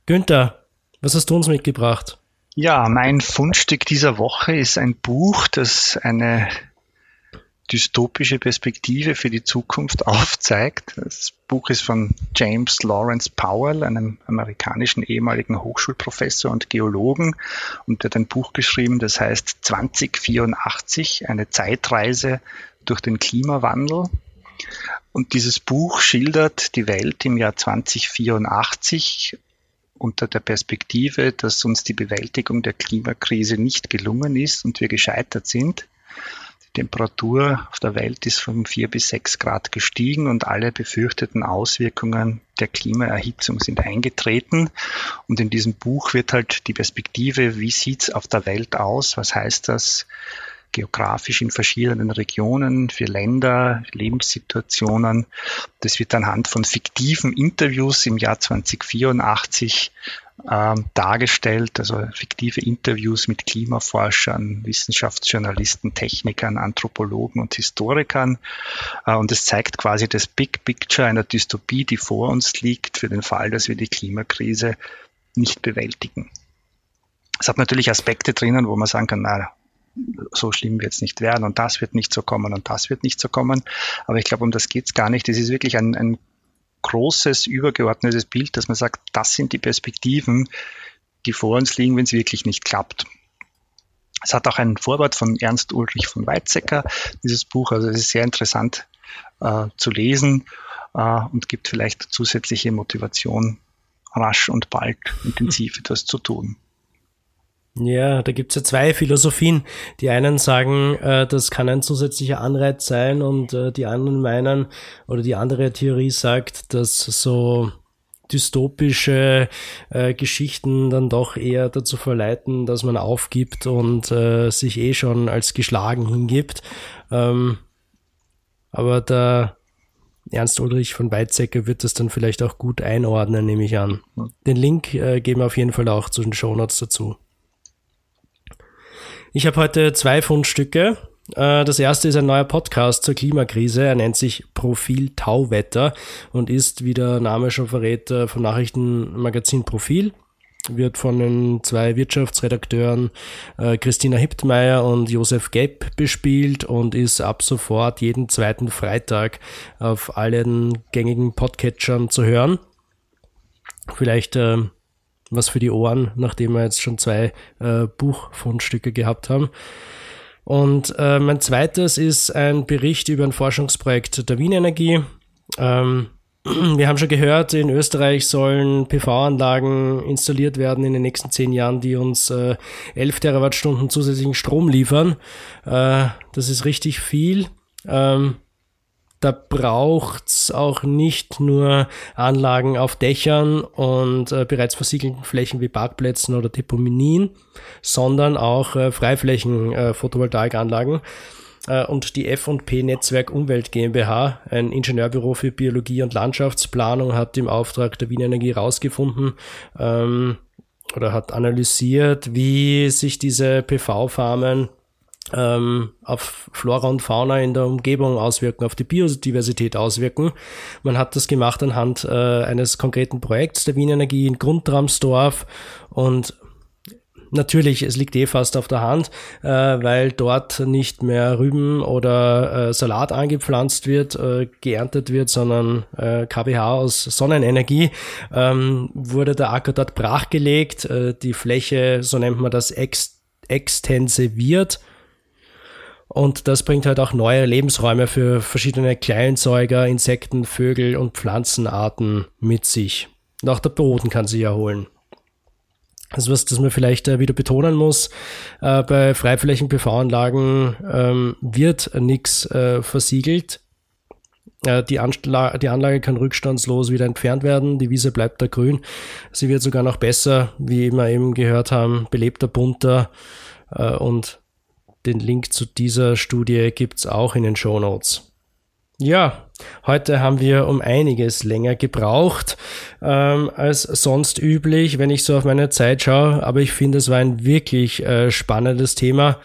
Günther, was hast du uns mitgebracht? Ja, mein Fundstück dieser Woche ist ein Buch, das eine dystopische Perspektive für die Zukunft aufzeigt. Das Buch ist von James Lawrence Powell, einem amerikanischen ehemaligen Hochschulprofessor und Geologen, und der hat ein Buch geschrieben, das heißt 2084, eine Zeitreise durch den Klimawandel. Und dieses Buch schildert die Welt im Jahr 2084 unter der Perspektive, dass uns die Bewältigung der Klimakrise nicht gelungen ist und wir gescheitert sind. Die Temperatur auf der Welt ist von vier bis sechs Grad gestiegen und alle befürchteten Auswirkungen der Klimaerhitzung sind eingetreten. Und in diesem Buch wird halt die Perspektive, wie sieht's auf der Welt aus? Was heißt das? Geografisch in verschiedenen Regionen, für Länder, Lebenssituationen. Das wird anhand von fiktiven Interviews im Jahr 2084 ähm, dargestellt, also fiktive Interviews mit Klimaforschern, Wissenschaftsjournalisten, Technikern, Anthropologen und Historikern. Äh, und es zeigt quasi das Big Picture einer Dystopie, die vor uns liegt, für den Fall, dass wir die Klimakrise nicht bewältigen. Es hat natürlich Aspekte drinnen, wo man sagen kann, na, so schlimm wird es nicht werden und das wird nicht so kommen und das wird nicht so kommen. Aber ich glaube, um das geht es gar nicht. Es ist wirklich ein, ein großes, übergeordnetes Bild, dass man sagt, das sind die Perspektiven, die vor uns liegen, wenn es wirklich nicht klappt. Es hat auch ein Vorwort von Ernst Ulrich von Weizsäcker, dieses Buch. Also es ist sehr interessant äh, zu lesen äh, und gibt vielleicht zusätzliche Motivation, rasch und bald intensiv etwas zu tun. Ja, da gibt's ja zwei Philosophien. Die einen sagen, äh, das kann ein zusätzlicher Anreiz sein und äh, die anderen meinen, oder die andere Theorie sagt, dass so dystopische äh, Geschichten dann doch eher dazu verleiten, dass man aufgibt und äh, sich eh schon als geschlagen hingibt. Ähm, aber der Ernst Ulrich von Weizsäcker wird das dann vielleicht auch gut einordnen, nehme ich an. Den Link äh, geben wir auf jeden Fall auch zu den Shownotes dazu. Ich habe heute zwei Fundstücke. Äh, das erste ist ein neuer Podcast zur Klimakrise. Er nennt sich Profil Tauwetter und ist, wie der Name schon verrät, äh, vom Nachrichtenmagazin Profil. Wird von den zwei Wirtschaftsredakteuren äh, Christina Hiptmeier und Josef Gepp bespielt und ist ab sofort jeden zweiten Freitag auf allen gängigen Podcatchern zu hören. Vielleicht äh, was für die Ohren, nachdem wir jetzt schon zwei äh, Buchfundstücke gehabt haben. Und äh, mein zweites ist ein Bericht über ein Forschungsprojekt der Wien Energie. Ähm, wir haben schon gehört, in Österreich sollen PV-Anlagen installiert werden in den nächsten zehn Jahren, die uns äh, 11 Terawattstunden zusätzlichen Strom liefern. Äh, das ist richtig viel. Ähm, da braucht's auch nicht nur Anlagen auf Dächern und äh, bereits versiegelten Flächen wie Parkplätzen oder Deponien, sondern auch äh, Freiflächen äh, Photovoltaikanlagen. Äh, und die F&P Netzwerk Umwelt GmbH, ein Ingenieurbüro für Biologie und Landschaftsplanung, hat im Auftrag der Wien Energie herausgefunden, ähm, oder hat analysiert, wie sich diese PV-Farmen ähm, auf Flora und Fauna in der Umgebung auswirken, auf die Biodiversität auswirken. Man hat das gemacht anhand äh, eines konkreten Projekts der Wien Energie in Grundramsdorf. Und Natürlich, es liegt eh fast auf der Hand, äh, weil dort nicht mehr Rüben oder äh, Salat angepflanzt wird, äh, geerntet wird, sondern äh, KWH aus Sonnenenergie, ähm, wurde der Acker dort brachgelegt, äh, die Fläche, so nennt man das, ex extensiviert und das bringt halt auch neue Lebensräume für verschiedene Kleinsäuger, Insekten, Vögel und Pflanzenarten mit sich. Und auch der Boden kann sich erholen. Also was, das man vielleicht äh, wieder betonen muss, äh, bei Freiflächen-PV-Anlagen ähm, wird nichts äh, versiegelt. Die, Anla die Anlage kann rückstandslos wieder entfernt werden, die Wiese bleibt da grün. Sie wird sogar noch besser, wie wir eben gehört haben, belebter, bunter und den Link zu dieser Studie gibt's auch in den Show Notes. Ja, heute haben wir um einiges länger gebraucht ähm, als sonst üblich, wenn ich so auf meine Zeit schaue. Aber ich finde, es war ein wirklich äh, spannendes Thema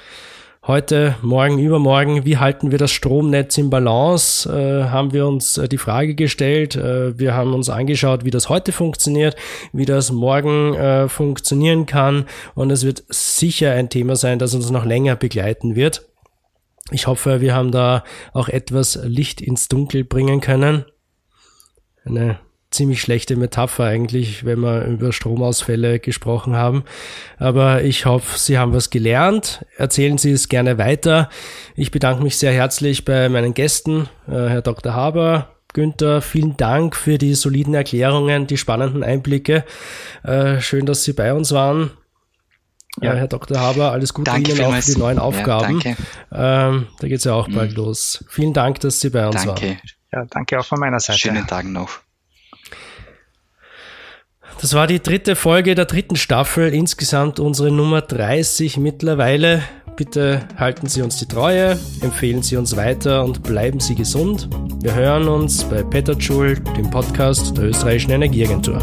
heute, morgen, übermorgen, wie halten wir das Stromnetz in Balance, äh, haben wir uns äh, die Frage gestellt. Äh, wir haben uns angeschaut, wie das heute funktioniert, wie das morgen äh, funktionieren kann. Und es wird sicher ein Thema sein, das uns noch länger begleiten wird. Ich hoffe, wir haben da auch etwas Licht ins Dunkel bringen können. Eine ziemlich schlechte Metapher eigentlich, wenn wir über Stromausfälle gesprochen haben. Aber ich hoffe, Sie haben was gelernt. Erzählen Sie es gerne weiter. Ich bedanke mich sehr herzlich bei meinen Gästen, äh, Herr Dr. Haber, Günther, vielen Dank für die soliden Erklärungen, die spannenden Einblicke. Äh, schön, dass Sie bei uns waren. Ja, Herr Dr. Haber, alles Gute danke Ihnen auch für die neuen Aufgaben. Ja, ähm, da geht es ja auch bald mhm. los. Vielen Dank, dass Sie bei uns danke. waren. Ja, danke auch von meiner Seite. Schönen Tag noch. Das war die dritte Folge der dritten Staffel, insgesamt unsere Nummer 30 mittlerweile. Bitte halten Sie uns die Treue, empfehlen Sie uns weiter und bleiben Sie gesund. Wir hören uns bei Peter Schul, dem Podcast der österreichischen Energieagentur.